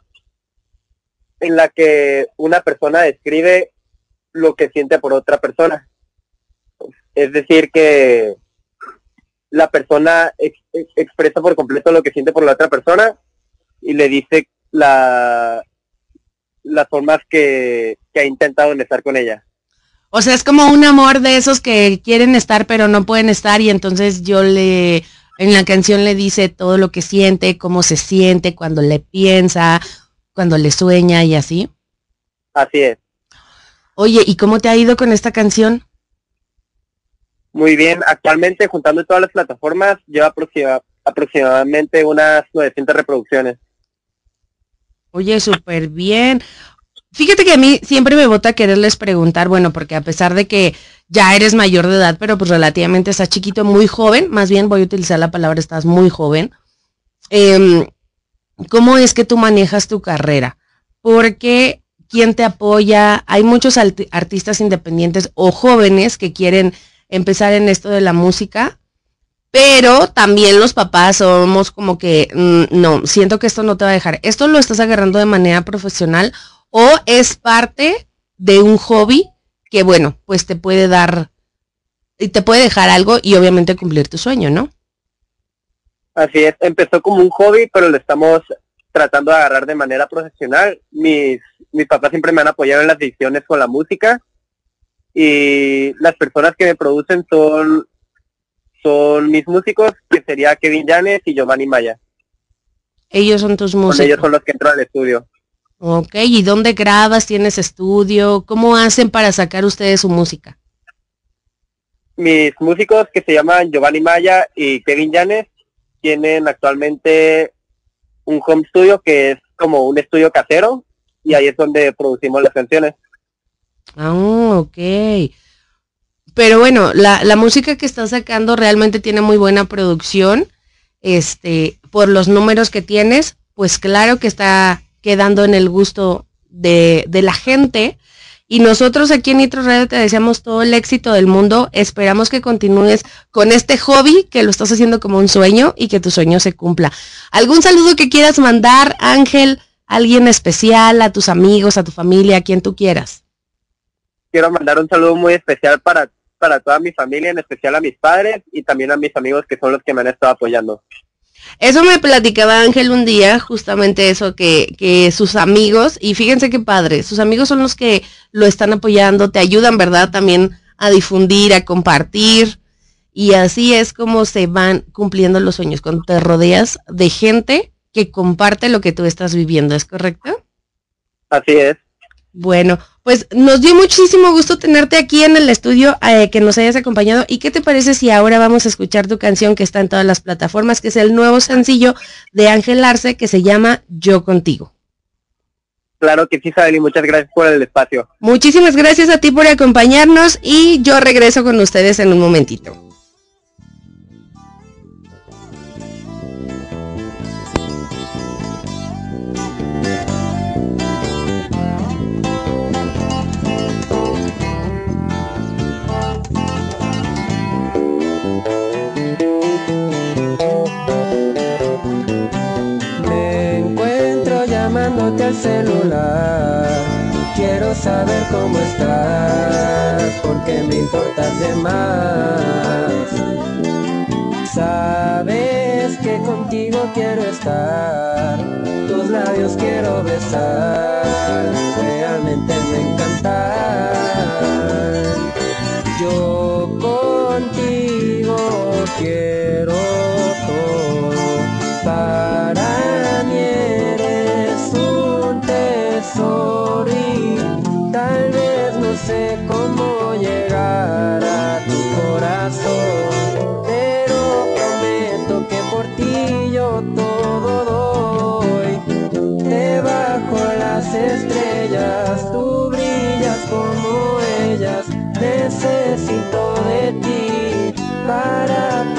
en la que una persona describe lo que siente por otra persona. Es decir, que la persona ex- ex- expresa por completo lo que siente por la otra persona y le dice la, las formas que, que ha intentado en estar con ella. O sea, es como un amor de esos que quieren estar pero no pueden estar y entonces yo le, en la canción le dice todo lo que siente, cómo se siente, cuando le piensa, cuando le sueña y así. Así es. Oye, ¿y cómo te ha ido con esta canción? Muy bien, actualmente juntando todas las plataformas lleva aproxima- aproximadamente unas 900 reproducciones. Oye, súper bien. Fíjate que a mí siempre me bota quererles preguntar, bueno, porque a pesar de que ya eres mayor de edad, pero pues relativamente estás chiquito, muy joven, más bien voy a utilizar la palabra estás muy joven, em, ¿cómo es que tú manejas tu carrera? Porque quién te apoya, hay muchos artistas independientes o jóvenes que quieren empezar en esto de la música, pero también los papás somos como que, mm, no, siento que esto no te va a dejar. ¿Esto lo estás agarrando de manera profesional o es parte de un hobby que, bueno, pues te puede dar, y te puede dejar algo y obviamente cumplir tu sueño, ¿no? Así es, empezó como un hobby, pero lo estamos tratando de agarrar de manera profesional. Mis, mis papás siempre me han apoyado en las decisiones con la música y las personas que me producen son, son mis músicos, que sería Kevin Llanes y Giovanni Maya. Ellos son tus Con ellos músicos. son los que entran al estudio. Ok, ¿y dónde grabas? ¿Tienes estudio? ¿Cómo hacen para sacar ustedes su música? Mis músicos que se llaman Giovanni Maya y Kevin Llanes tienen actualmente un home studio que es como un estudio casero y ahí es donde producimos las canciones. Ah, ok. Pero bueno, la, la música que estás sacando realmente tiene muy buena producción. Este, por los números que tienes, pues claro que está quedando en el gusto de, de la gente. Y nosotros aquí en Nitro Radio te deseamos todo el éxito del mundo. Esperamos que continúes con este hobby, que lo estás haciendo como un sueño y que tu sueño se cumpla. ¿Algún saludo que quieras mandar, Ángel? ¿A ¿Alguien especial? ¿A tus amigos? ¿A tu familia? ¿A quien tú quieras? Quiero mandar un saludo muy especial para, para toda mi familia, en especial a mis padres y también a mis amigos que son los que me han estado apoyando. Eso me platicaba Ángel un día, justamente eso, que, que sus amigos, y fíjense qué padre, sus amigos son los que lo están apoyando, te ayudan, ¿verdad? También a difundir, a compartir, y así es como se van cumpliendo los sueños, cuando te rodeas de gente que comparte lo que tú estás viviendo, ¿es correcto? Así es. Bueno, pues nos dio muchísimo gusto tenerte aquí en el estudio, eh, que nos hayas acompañado. ¿Y qué te parece si ahora vamos a escuchar tu canción que está en todas las plataformas, que es el nuevo sencillo de Ángel Arce que se llama Yo Contigo? Claro que sí, Sabel, y muchas gracias por el espacio. Muchísimas gracias a ti por acompañarnos y yo regreso con ustedes en un momentito. Quiero saber cómo estás, porque me importas de más. Sabes que contigo quiero estar, tus labios quiero besar, realmente me encantan. Yo contigo quiero todo. Para tesoro y tal vez no sé cómo llegar a tu corazón, pero prometo que por ti yo todo doy. Debajo las estrellas, tú brillas como ellas. Necesito de ti para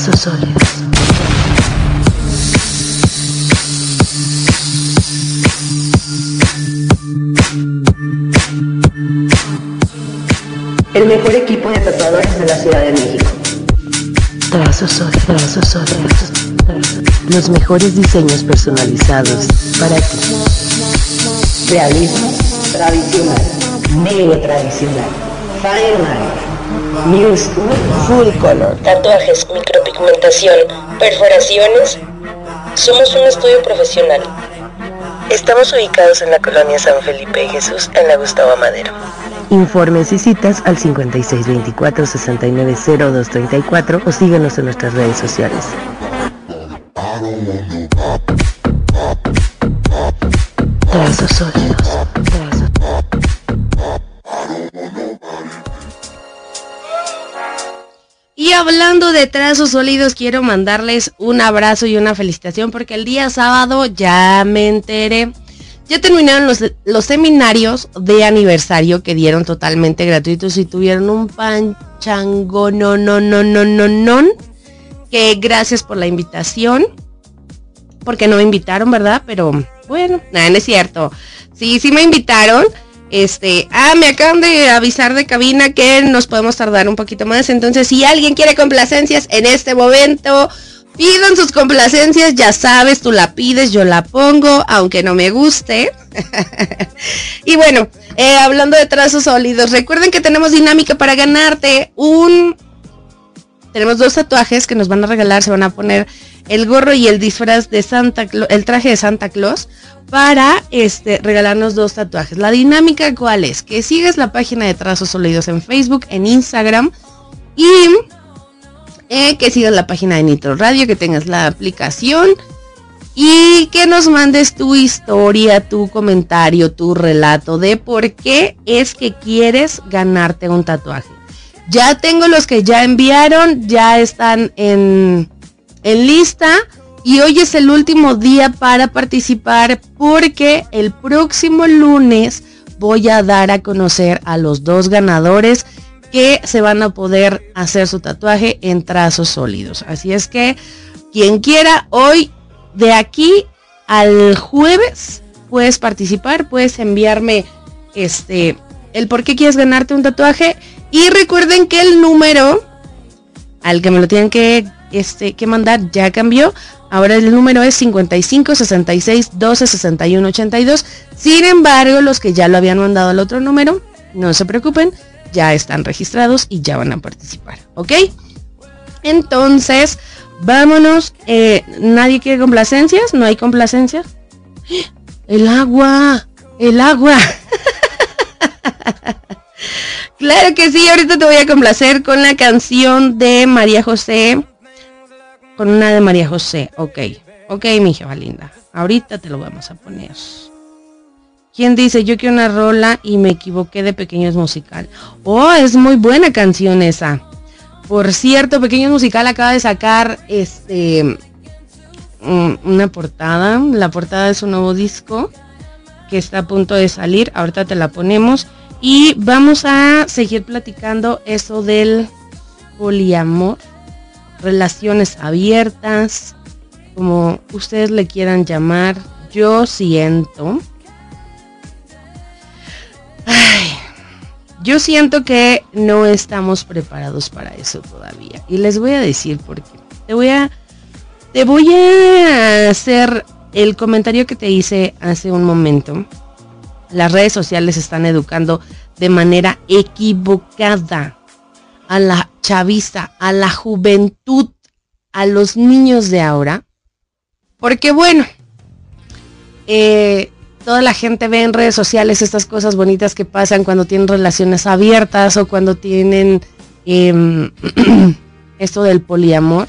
Sólidos. El mejor equipo de tatuadores de la Ciudad de México. Trazos sólidos. Trazos sólidos. Los mejores diseños personalizados para ti. Realismo tradicional. Neo tradicional. Fireline. New School Full Color. Tatuajes, micropigmentación, perforaciones. Somos un estudio profesional. Estamos ubicados en la colonia San Felipe y Jesús, en la Gustavo Madero. Informes y citas al 5624-690234 o síguenos en nuestras redes sociales. Hablando de trazos sólidos, quiero mandarles un abrazo y una felicitación porque el día sábado ya me enteré Ya terminaron los, los seminarios de aniversario que dieron totalmente gratuitos y tuvieron un panchango no no no no no no que gracias por la invitación porque no me invitaron, ¿verdad? Pero bueno, nada, no es cierto. Sí, sí me invitaron. Este, ah, me acaban de avisar de cabina que nos podemos tardar un poquito más. Entonces, si alguien quiere complacencias en este momento, pidan sus complacencias, ya sabes, tú la pides, yo la pongo, aunque no me guste. y bueno, eh, hablando de trazos sólidos, recuerden que tenemos dinámica para ganarte un... Tenemos dos tatuajes que nos van a regalar, se van a poner el gorro y el disfraz de Santa Claus, el traje de Santa Claus para este regalarnos dos tatuajes. La dinámica cuál es? Que sigues la página de Trazos Sólidos en Facebook, en Instagram y eh, que sigas la página de Nitro Radio, que tengas la aplicación y que nos mandes tu historia, tu comentario, tu relato de por qué es que quieres ganarte un tatuaje. Ya tengo los que ya enviaron, ya están en, en lista y hoy es el último día para participar porque el próximo lunes voy a dar a conocer a los dos ganadores que se van a poder hacer su tatuaje en trazos sólidos. Así es que quien quiera hoy de aquí al jueves puedes participar, puedes enviarme este el por qué quieres ganarte un tatuaje y recuerden que el número al que me lo tienen que este que mandar ya cambió. Ahora el número es 55 66 12 61 82. Sin embargo, los que ya lo habían mandado al otro número, no se preocupen, ya están registrados y ya van a participar, ¿ok? Entonces, vámonos. Eh, ¿Nadie quiere complacencias? ¿No hay complacencias? El agua, el agua. claro que sí, ahorita te voy a complacer con la canción de María José. Con una de María José, ok. Ok, mi hija linda. Ahorita te lo vamos a poner. ¿Quién dice? Yo quiero una rola y me equivoqué de Pequeños Musical. Oh, es muy buena canción esa. Por cierto, Pequeños Musical acaba de sacar este una portada, la portada de su nuevo disco que está a punto de salir. Ahorita te la ponemos y vamos a seguir platicando eso del poliamor, relaciones abiertas, como ustedes le quieran llamar. Yo siento Ay, yo siento que no estamos preparados para eso todavía. Y les voy a decir por qué. Te voy a, te voy a hacer el comentario que te hice hace un momento. Las redes sociales están educando de manera equivocada a la chaviza, a la juventud, a los niños de ahora. Porque bueno, eh, toda la gente ve en redes sociales estas cosas bonitas que pasan cuando tienen relaciones abiertas o cuando tienen em, esto del poliamor.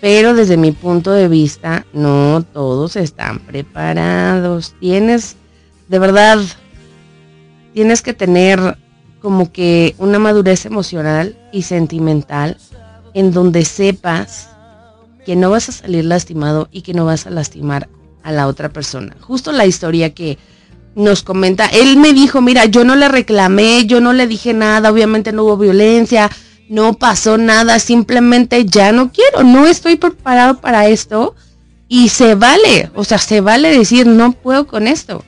Pero desde mi punto de vista, no todos están preparados. Tienes, de verdad, tienes que tener como que una madurez emocional y sentimental en donde sepas que no vas a salir lastimado y que no vas a lastimar a la otra persona. Justo la historia que nos comenta, él me dijo, mira, yo no le reclamé, yo no le dije nada, obviamente no hubo violencia, no pasó nada, simplemente ya no quiero, no estoy preparado para esto y se vale, o sea, se vale decir, no puedo con esto.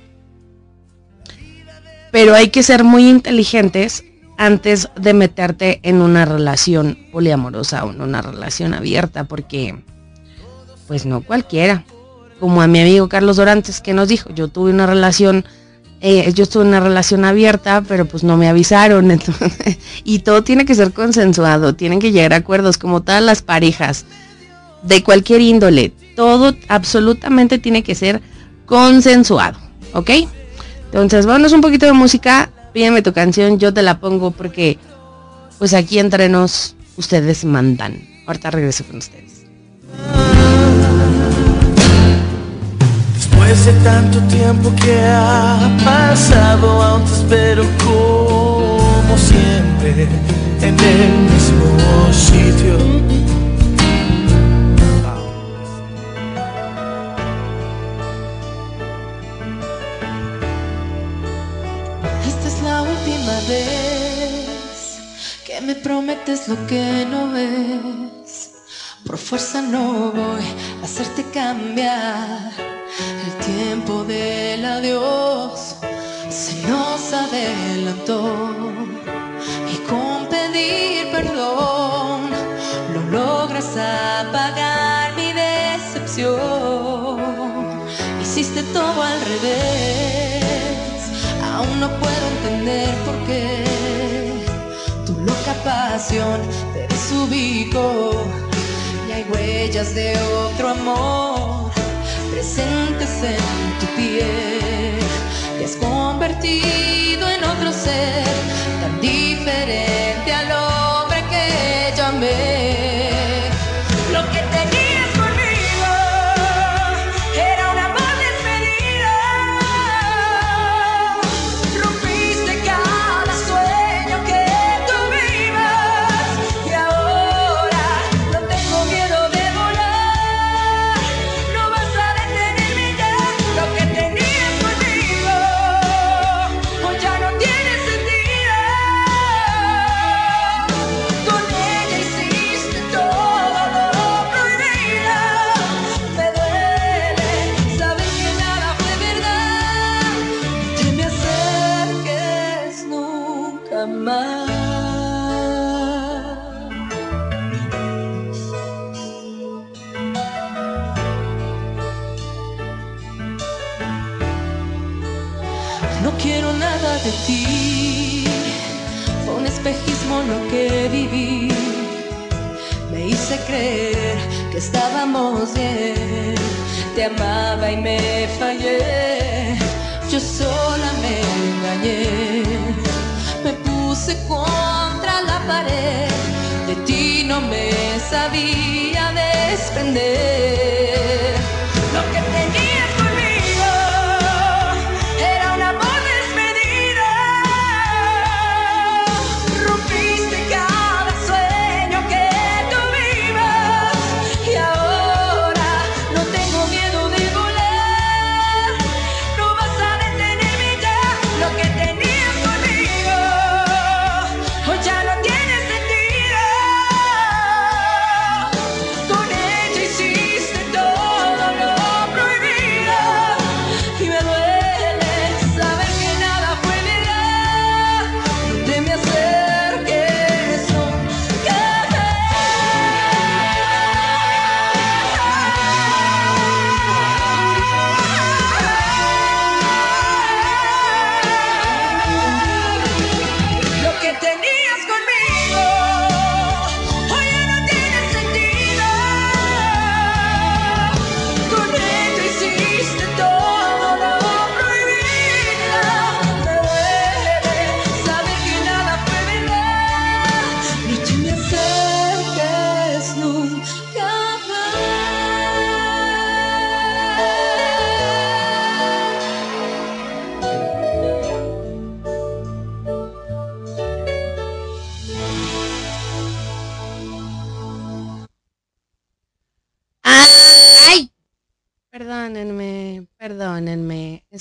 Pero hay que ser muy inteligentes antes de meterte en una relación poliamorosa o en una relación abierta, porque pues no cualquiera como a mi amigo Carlos Dorantes que nos dijo, yo tuve una relación, eh, yo tuve una relación abierta, pero pues no me avisaron. Y todo tiene que ser consensuado, tienen que llegar a acuerdos, como todas las parejas, de cualquier índole. Todo absolutamente tiene que ser consensuado, ¿ok? Entonces, vámonos un poquito de música, pídeme tu canción, yo te la pongo porque pues aquí entre nos ustedes mandan. Ahorita regreso con ustedes. Después de tanto tiempo que ha pasado, aún te espero como siempre en el mismo sitio. Prometes lo que no ves. Por fuerza no voy a hacerte cambiar. El tiempo del adiós se nos adelantó. Y con pedir perdón no logras apagar mi decepción. Hiciste todo al revés. Aún no puedo pasión te desubicó y hay huellas de otro amor presentes en tu piel. Te has convertido en otro ser tan diferente Te amaba y me fallé. Yo sola me engañé. Me puse contra la pared. De ti no me sabía desprender.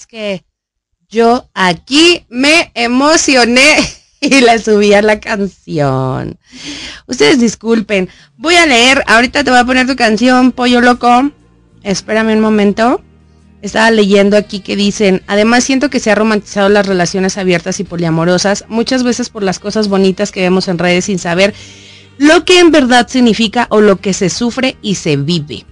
Que yo aquí me emocioné y le subí a la canción. Ustedes disculpen. Voy a leer, ahorita te voy a poner tu canción, Pollo Loco. Espérame un momento. Estaba leyendo aquí que dicen, además siento que se ha romantizado las relaciones abiertas y poliamorosas, muchas veces por las cosas bonitas que vemos en redes sin saber lo que en verdad significa o lo que se sufre y se vive.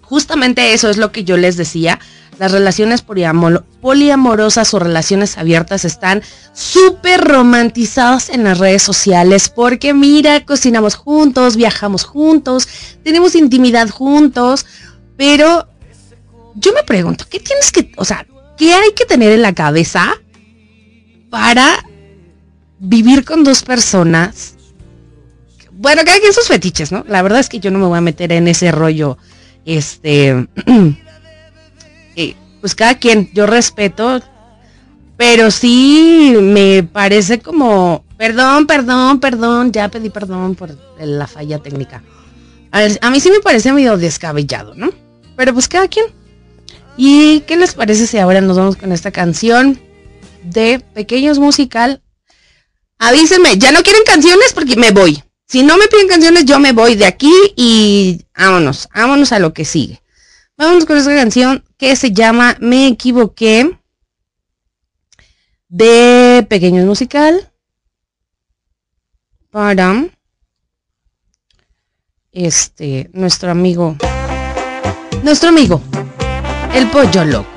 Justamente eso es lo que yo les decía. Las relaciones poliamor- poliamorosas o relaciones abiertas están súper romantizadas en las redes sociales porque mira, cocinamos juntos, viajamos juntos, tenemos intimidad juntos, pero yo me pregunto, ¿qué tienes que, o sea, qué hay que tener en la cabeza para vivir con dos personas? Bueno, cada quien sus fetiches, ¿no? La verdad es que yo no me voy a meter en ese rollo, este, pues cada quien, yo respeto, pero sí me parece como, perdón, perdón, perdón, ya pedí perdón por la falla técnica. A, ver, a mí sí me parece medio descabellado, ¿no? Pero pues cada quien. ¿Y qué les parece si ahora nos vamos con esta canción de Pequeños Musical? Avísenme, ya no quieren canciones porque me voy. Si no me piden canciones, yo me voy de aquí y vámonos, vámonos a lo que sigue. Vámonos con esta canción que se llama Me equivoqué de Pequeños Musical para este nuestro amigo nuestro amigo el pollo loco.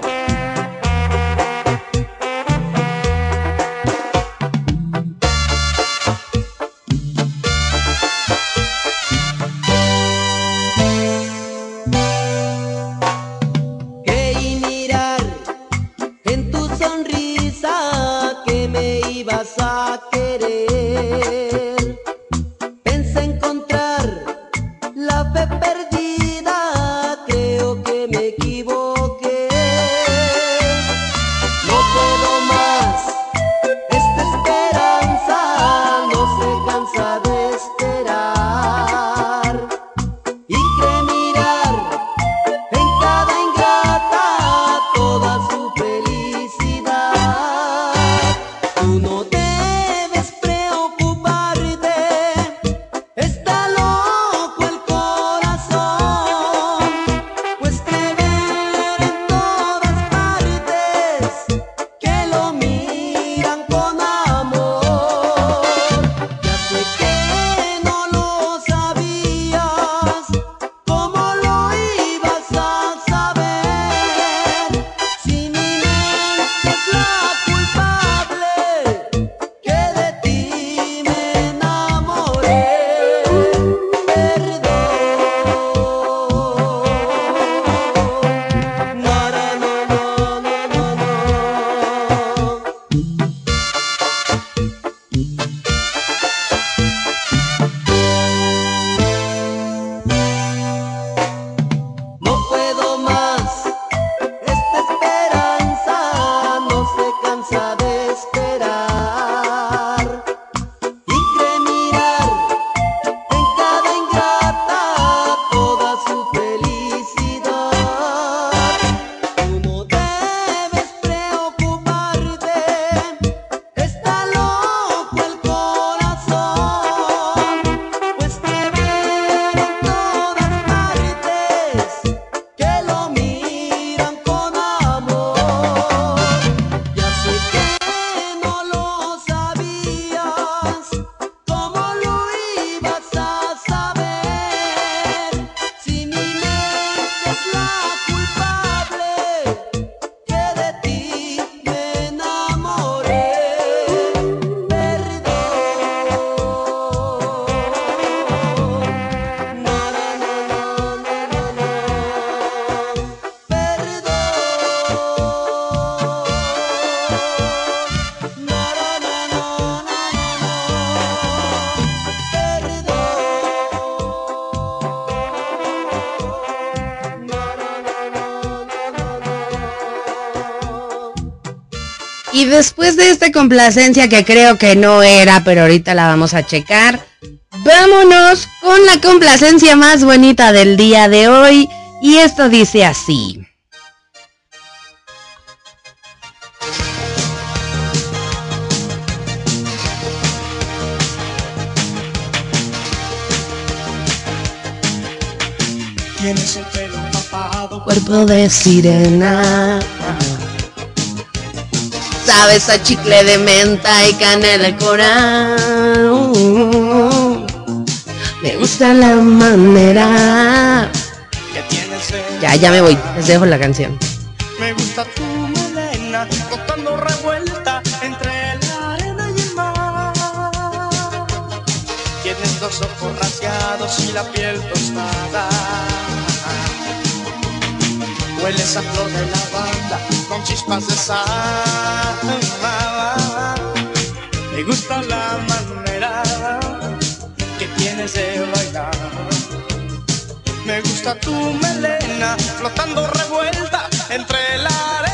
Después de esta complacencia que creo que no era, pero ahorita la vamos a checar, vámonos con la complacencia más bonita del día de hoy. Y esto dice así. Tienes el pelo empapado. Cuerpo de sirena. Sabes a chicle de menta y canela coral. Me gusta la manera. Que tienes Ya, ya me voy. Les dejo la canción. Me gusta tu melena, flotando revuelta entre la arena y el mar. Tienes los ojos rasgados y la piel tostada. Hueles a flor de lavanda con chispas de sal. Me gusta la manera que tienes de bailar. Me gusta tu melena flotando revuelta entre la arena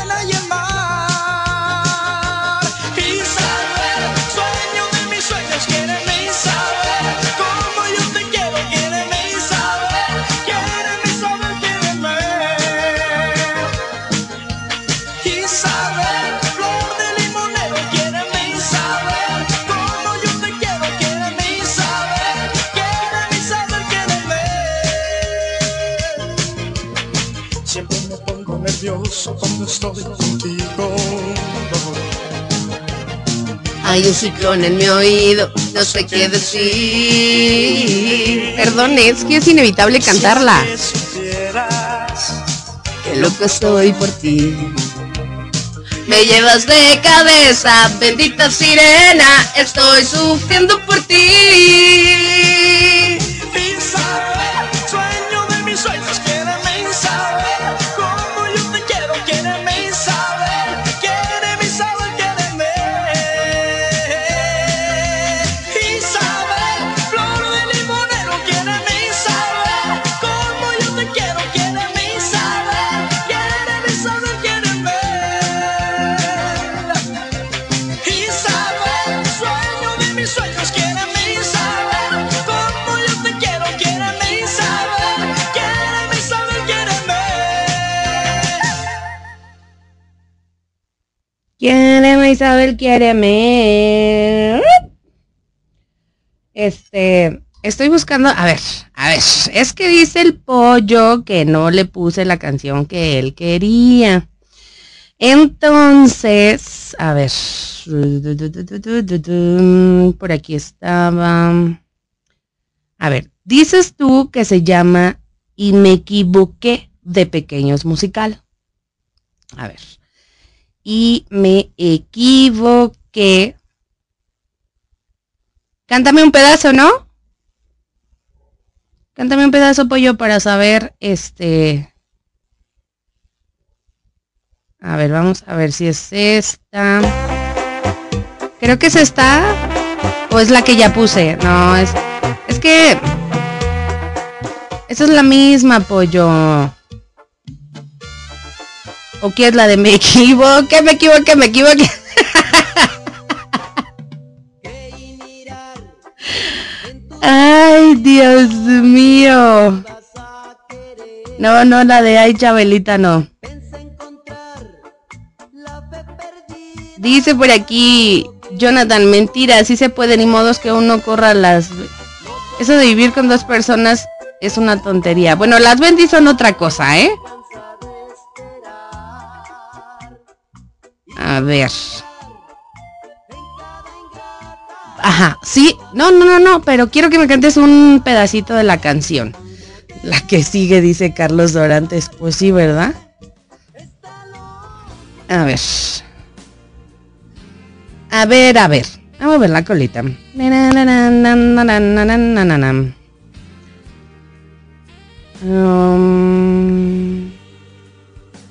Hay un ciclón en mi oído, no sé qué decir. Perdón, es que es inevitable cantarla. Qué loco estoy por ti. Me llevas de cabeza, bendita sirena, estoy sufriendo por ti. Quiéreme, Isabel, quiéreme. Este, estoy buscando, a ver, a ver, es que dice el pollo que no le puse la canción que él quería. Entonces, a ver, por aquí estaba. A ver, dices tú que se llama Y me equivoqué de pequeños musical. A ver y me equivoqué. Cántame un pedazo, ¿no? Cántame un pedazo, pollo, para saber, este... A ver, vamos a ver si es esta. Creo que es esta. O es la que ya puse. No, es... Es que... Esa es la misma, pollo. ¿O qué es la de me equivoqué, me equivoqué, me equivoqué? Ay, Dios mío. No, no, la de ay, Chabelita, no. Dice por aquí, Jonathan, mentira, sí se puede, ni modos que uno corra las... Eso de vivir con dos personas es una tontería. Bueno, las bendis son otra cosa, ¿eh? A ver. Ajá, sí. No, no, no, no, pero quiero que me cantes un pedacito de la canción. La que sigue, dice Carlos Dorantes. Pues sí, ¿verdad? A ver. A ver, a ver. Vamos a ver la colita. Um,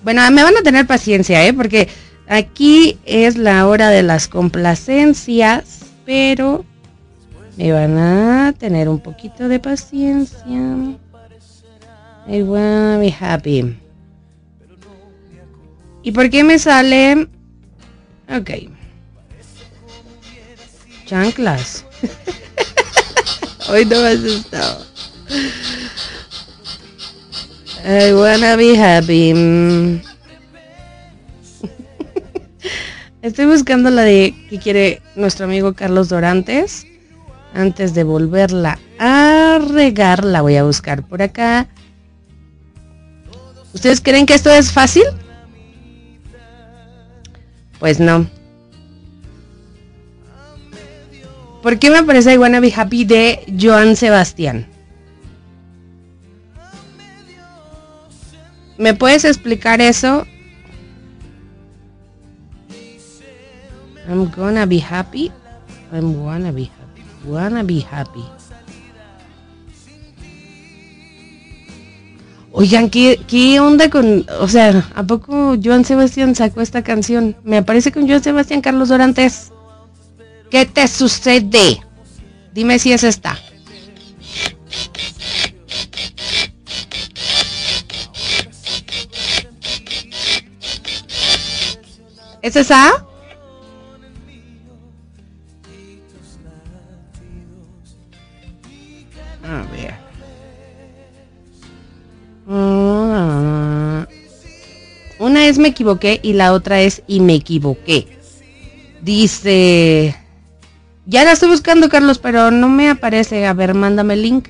bueno, me van a tener paciencia, ¿eh? Porque aquí es la hora de las complacencias, pero me van a tener un poquito de paciencia. I wanna be happy. ¿Y por qué me sale? Ok. Chanclas. Hoy no me asustado. I wanna be happy. Estoy buscando la de que quiere nuestro amigo Carlos Dorantes. Antes de volverla a regar, la voy a buscar por acá. ¿Ustedes creen que esto es fácil? Pues no. ¿Por qué me aparece I Wanna Be Happy de Joan Sebastián? ¿Me puedes explicar eso? I'm gonna be happy. I'm gonna be happy. Wanna be happy. Oigan, ¿qué, ¿qué onda con... O sea, ¿a poco Joan Sebastián sacó esta canción? Me aparece con Joan Sebastián Carlos Dorantes. ¿Qué te sucede? Dime si es esta. ¿Es esa? Ah. Una es me equivoqué y la otra es y me equivoqué. Dice... Ya la estoy buscando, Carlos, pero no me aparece. A ver, mándame el link.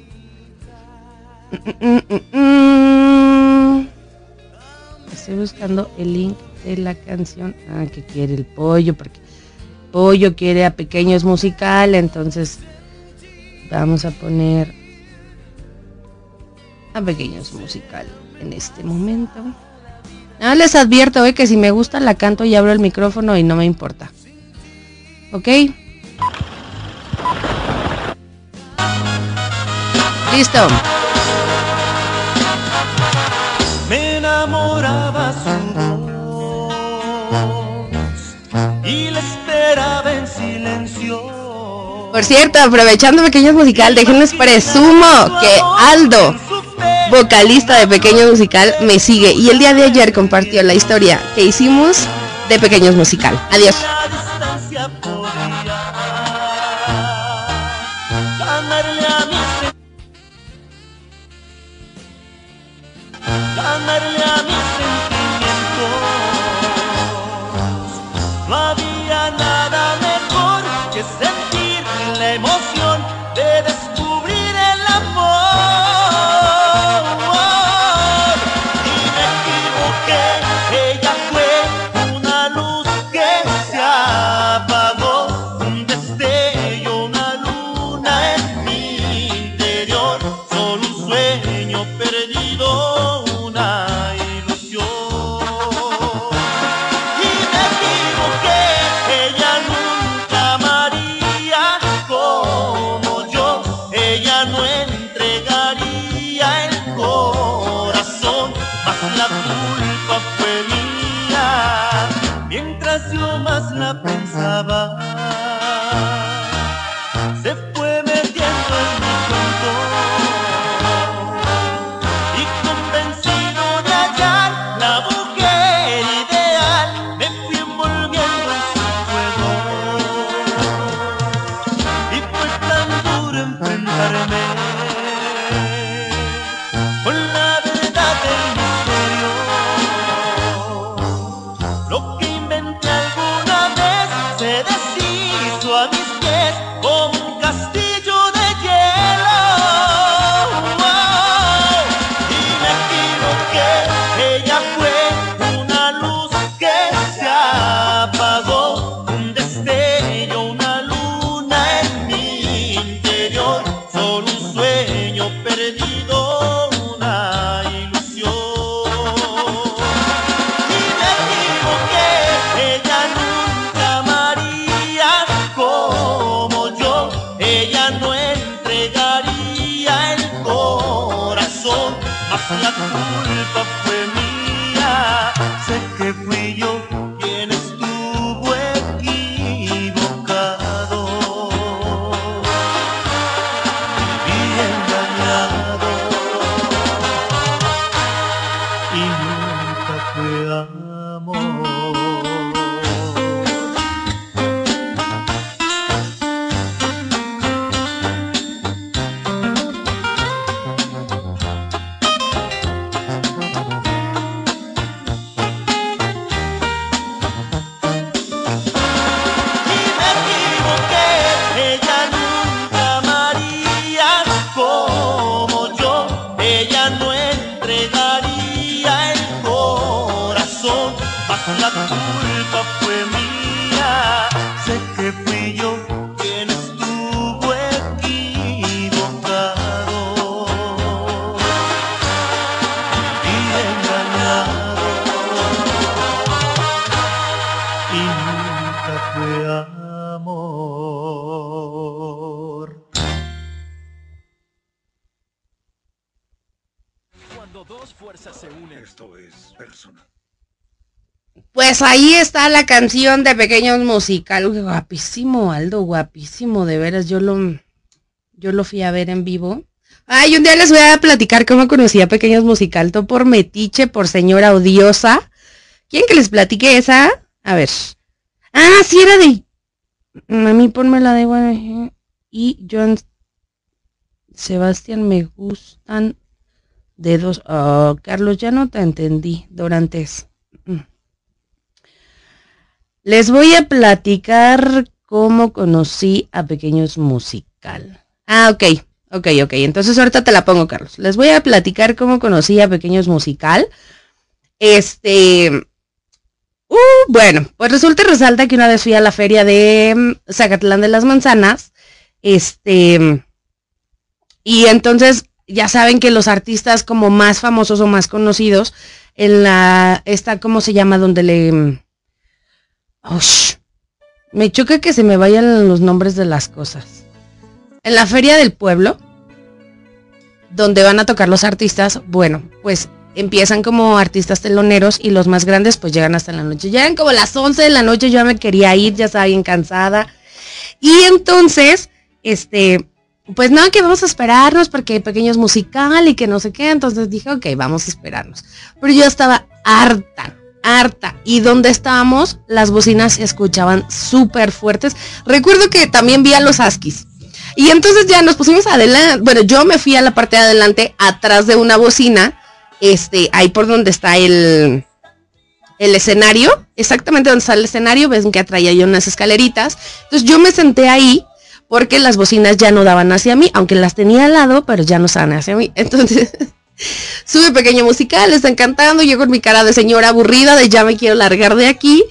Estoy buscando el link de la canción. Ah, que quiere el pollo, porque pollo quiere a pequeños musical, entonces vamos a poner a pequeños musical en este momento. Nada les advierto eh, que si me gusta la canto y abro el micrófono y no me importa. ¿Ok? Listo. Me enamoraba su voz y la esperaba en silencio. Por cierto, aprovechando Pequeños Musical, déjenles presumo que Aldo, vocalista de Pequeños Musical, me sigue y el día de ayer compartió la historia que hicimos de Pequeños Musical. Adiós. Pues ahí está la canción de Pequeños Musical. Guapísimo, Aldo, guapísimo, de veras. Yo lo, yo lo fui a ver en vivo. Ay, un día les voy a platicar cómo conocí a Pequeños Musical. Todo por metiche, por señora odiosa. ¿Quieren que les platique esa? A ver. Ah, sí, era de... A mí ponme la de... Y John Sebastián me gustan de dos... Oh, Carlos, ya no te entendí. Dorantes. Mm. Les voy a platicar cómo conocí a Pequeños Musical. Ah, ok, ok, ok. Entonces ahorita te la pongo, Carlos. Les voy a platicar cómo conocí a Pequeños Musical. Este, uh, bueno, pues resulta y resalta que una vez fui a la feria de mm, Zacatlán de las Manzanas, este, y entonces ya saben que los artistas como más famosos o más conocidos en la, esta, ¿cómo se llama? Donde le, mm, Ush, me choca que se me vayan los nombres de las cosas. En la feria del pueblo, donde van a tocar los artistas, bueno, pues empiezan como artistas teloneros y los más grandes pues llegan hasta la noche. Llegan como las 11 de la noche, yo me quería ir, ya estaba bien cansada. Y entonces, este, pues no, que vamos a esperarnos porque pequeños musical y que no sé qué. Entonces dije, ok, vamos a esperarnos. Pero yo estaba harta, harta. Y donde estábamos, las bocinas se escuchaban súper fuertes. Recuerdo que también vi a los Askis. Y entonces ya nos pusimos adelante. Bueno, yo me fui a la parte de adelante, atrás de una bocina. Este, ahí por donde está el, el escenario. Exactamente donde está el escenario. Ven que traía yo unas escaleritas. Entonces yo me senté ahí porque las bocinas ya no daban hacia mí, aunque las tenía al lado, pero ya no estaban hacia mí. Entonces, sube pequeño musical, está encantando, yo con mi cara de señora aburrida, de ya me quiero largar de aquí,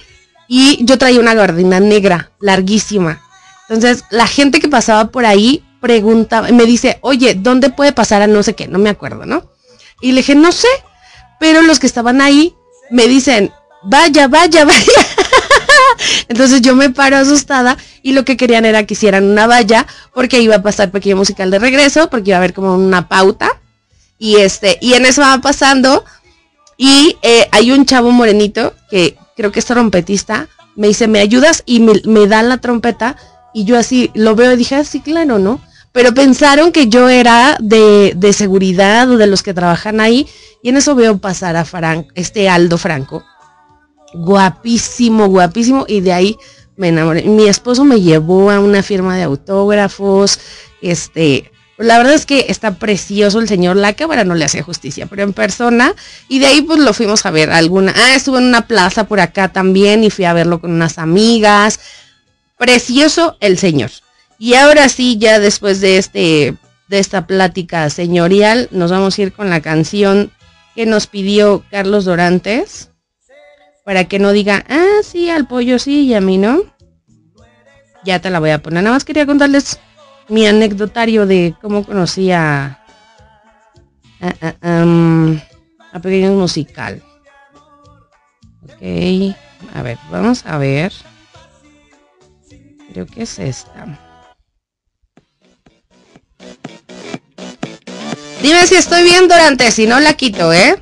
y yo traía una gardina negra, larguísima. Entonces, la gente que pasaba por ahí preguntaba, me dice, oye, ¿dónde puede pasar a no sé qué? No me acuerdo, ¿no? Y le dije, no sé, pero los que estaban ahí me dicen, vaya, vaya, vaya. Entonces yo me paro asustada y lo que querían era que hicieran una valla porque iba a pasar pequeño musical de regreso, porque iba a haber como una pauta. Y este, y en eso va pasando. Y eh, hay un chavo morenito que creo que es trompetista. Me dice, ¿me ayudas? Y me, me dan la trompeta. Y yo así lo veo y dije, así claro, ¿no? Pero pensaron que yo era de, de seguridad o de los que trabajan ahí. Y en eso veo pasar a Franco, este Aldo Franco guapísimo, guapísimo, y de ahí me enamoré. Mi esposo me llevó a una firma de autógrafos, este, la verdad es que está precioso el señor, la cámara no le hacía justicia, pero en persona, y de ahí pues lo fuimos a ver alguna, ah, estuvo en una plaza por acá también y fui a verlo con unas amigas, precioso el señor. Y ahora sí, ya después de este, de esta plática señorial, nos vamos a ir con la canción que nos pidió Carlos Dorantes para que no diga, ah, sí, al pollo sí y a mí no. Ya te la voy a poner. Nada más quería contarles mi anecdotario de cómo conocí a, a Pequeños Musical. Ok, a ver, vamos a ver. Creo que es esta. Dime si estoy bien durante, si no la quito, ¿eh?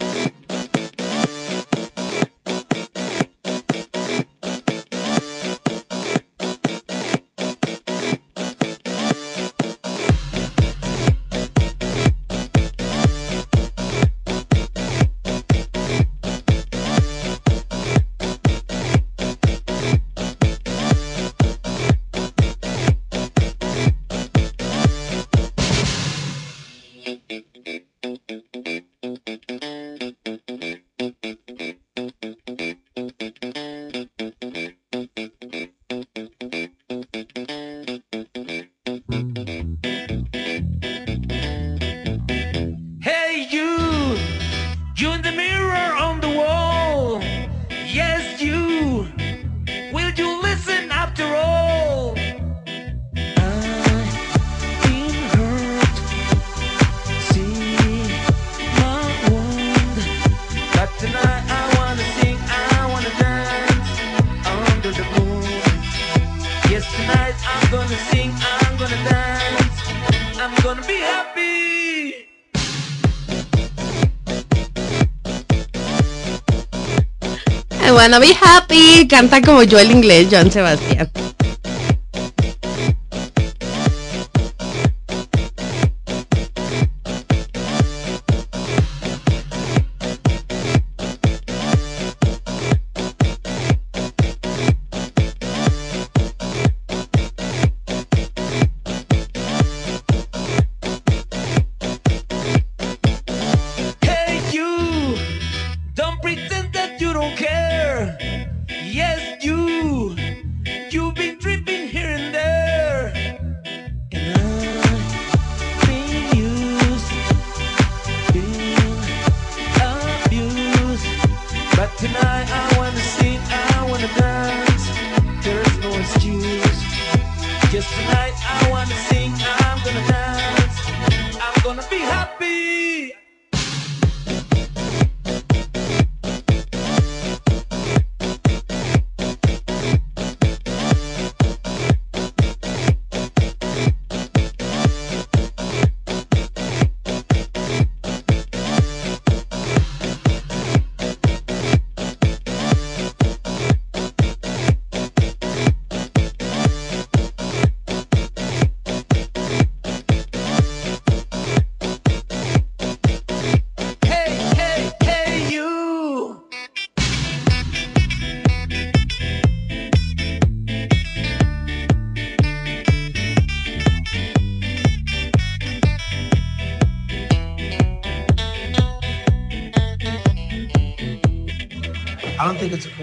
Wanna be happy. Canta como yo el inglés, John Sebastián.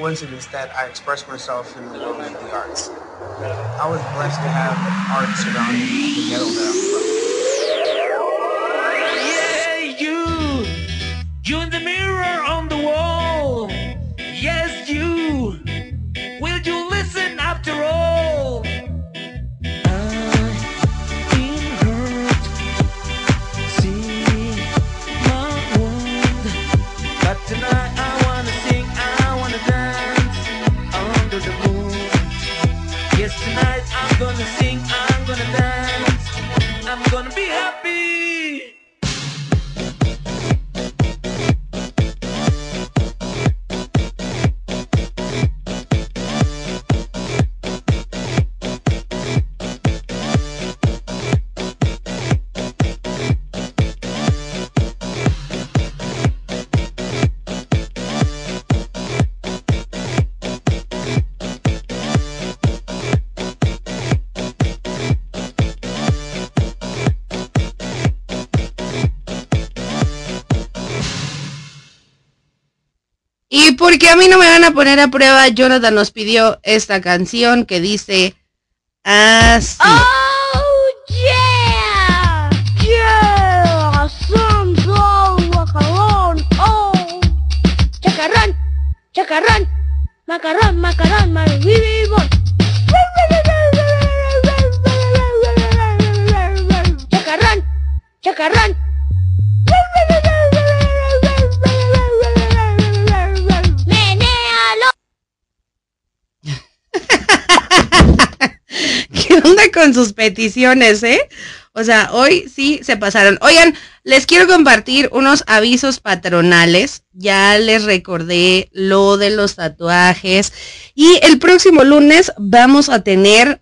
Coincidence that I express myself in the world of the arts. I was blessed to have art surrounding the ghetto that I'm from. Porque a mí no me van a poner a prueba, Jonathan nos pidió esta canción que dice así. Oh yeah, yeah, santo macarrón, oh, chacarrón, chacarrón, macarrón, macarrón, marvivivor. Chacarrón, chacarrón. con sus peticiones, eh? O sea, hoy sí se pasaron. Oigan, les quiero compartir unos avisos patronales. Ya les recordé lo de los tatuajes. Y el próximo lunes vamos a tener...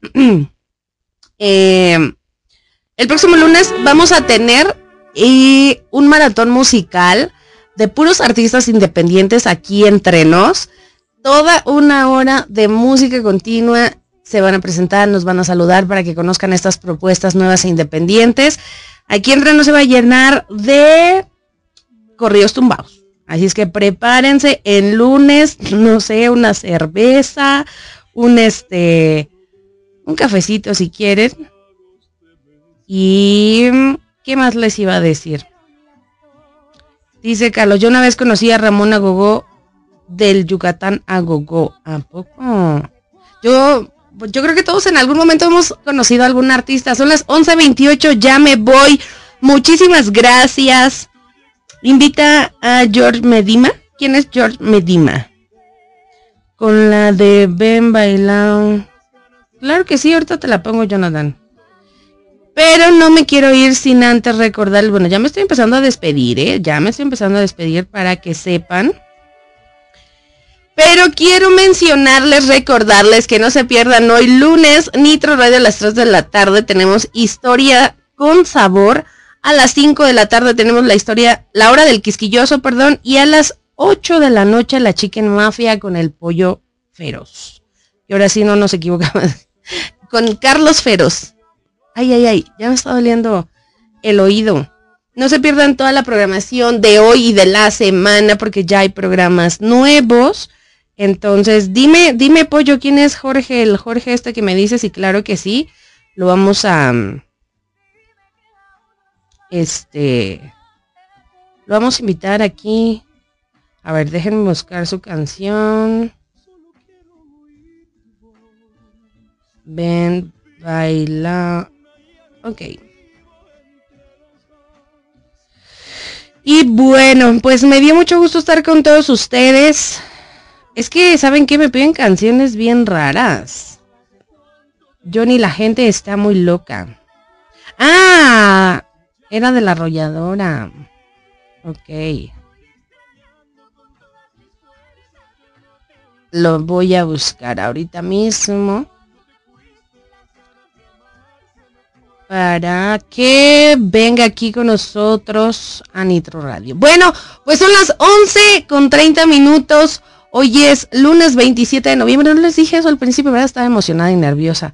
eh, el próximo lunes vamos a tener eh, un maratón musical de puros artistas independientes aquí entre nos. Toda una hora de música continua se van a presentar, nos van a saludar para que conozcan estas propuestas nuevas e independientes. Aquí entre nos se va a llenar de corridos tumbados. Así es que prepárense el lunes, no sé, una cerveza, un este, un cafecito si quieren. Y ¿qué más les iba a decir? Dice Carlos, yo una vez conocí a Ramón Agogó del Yucatán Agogó. ¿A poco? Yo, yo creo que todos en algún momento hemos conocido a algún artista. Son las 11.28, ya me voy. Muchísimas gracias. Invita a George Medima. ¿Quién es George Medima? Con la de Ben Bailao. Claro que sí, ahorita te la pongo, Jonathan. Pero no me quiero ir sin antes recordar, bueno, ya me estoy empezando a despedir, ¿eh? Ya me estoy empezando a despedir para que sepan. Pero quiero mencionarles, recordarles que no se pierdan hoy lunes, Nitro Radio a las 3 de la tarde. Tenemos historia con sabor. A las 5 de la tarde tenemos la historia, la hora del quisquilloso, perdón. Y a las 8 de la noche la Chicken Mafia con el pollo feroz. Y ahora sí no nos equivocamos. con Carlos Feroz. Ay, ay, ay, ya me está doliendo el oído. No se pierdan toda la programación de hoy y de la semana porque ya hay programas nuevos. Entonces, dime, dime, pollo, ¿quién es Jorge? El Jorge este que me dices y claro que sí, lo vamos a... Este... Lo vamos a invitar aquí. A ver, déjenme buscar su canción. Ven, baila. Ok. Y bueno, pues me dio mucho gusto estar con todos ustedes. Es que, ¿saben qué? Me piden canciones bien raras. Johnny, la gente está muy loca. Ah, era de la arrolladora. Ok. Lo voy a buscar ahorita mismo. Para que venga aquí con nosotros a Nitro Radio. Bueno, pues son las 11 con 30 minutos. Hoy es lunes 27 de noviembre. No les dije eso al principio, ¿verdad? Estaba emocionada y nerviosa.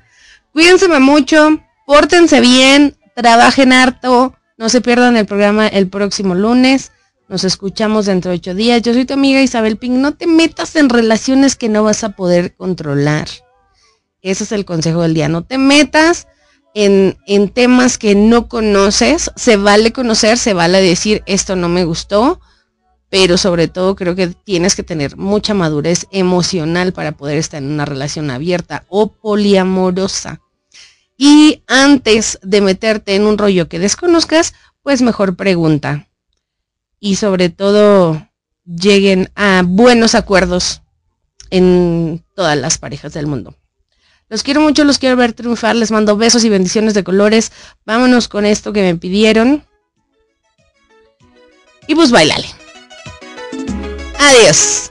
Cuídense mucho, pórtense bien, trabajen harto, no se pierdan el programa el próximo lunes. Nos escuchamos dentro de ocho días. Yo soy tu amiga Isabel Pink. No te metas en relaciones que no vas a poder controlar. Ese es el consejo del día. No te metas en, en temas que no conoces. Se vale conocer, se vale decir esto no me gustó. Pero sobre todo creo que tienes que tener mucha madurez emocional para poder estar en una relación abierta o poliamorosa. Y antes de meterte en un rollo que desconozcas, pues mejor pregunta. Y sobre todo lleguen a buenos acuerdos en todas las parejas del mundo. Los quiero mucho, los quiero ver triunfar, les mando besos y bendiciones de colores. Vámonos con esto que me pidieron. Y pues bailale. Adiós.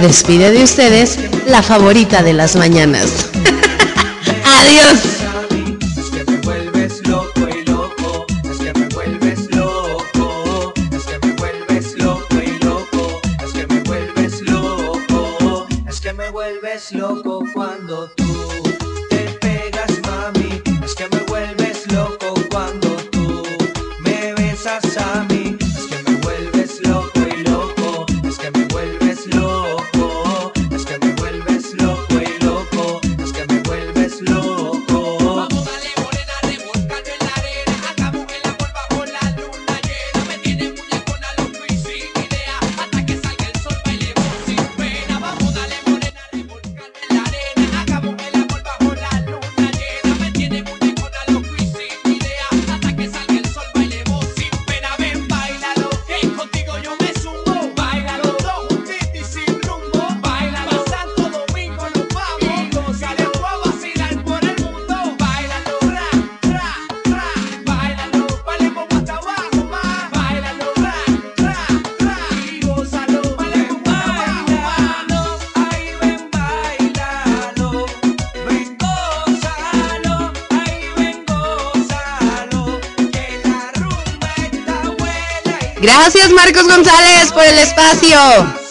Despide de ustedes la favorita de las mañanas. Adiós. Marcos González por el espacio.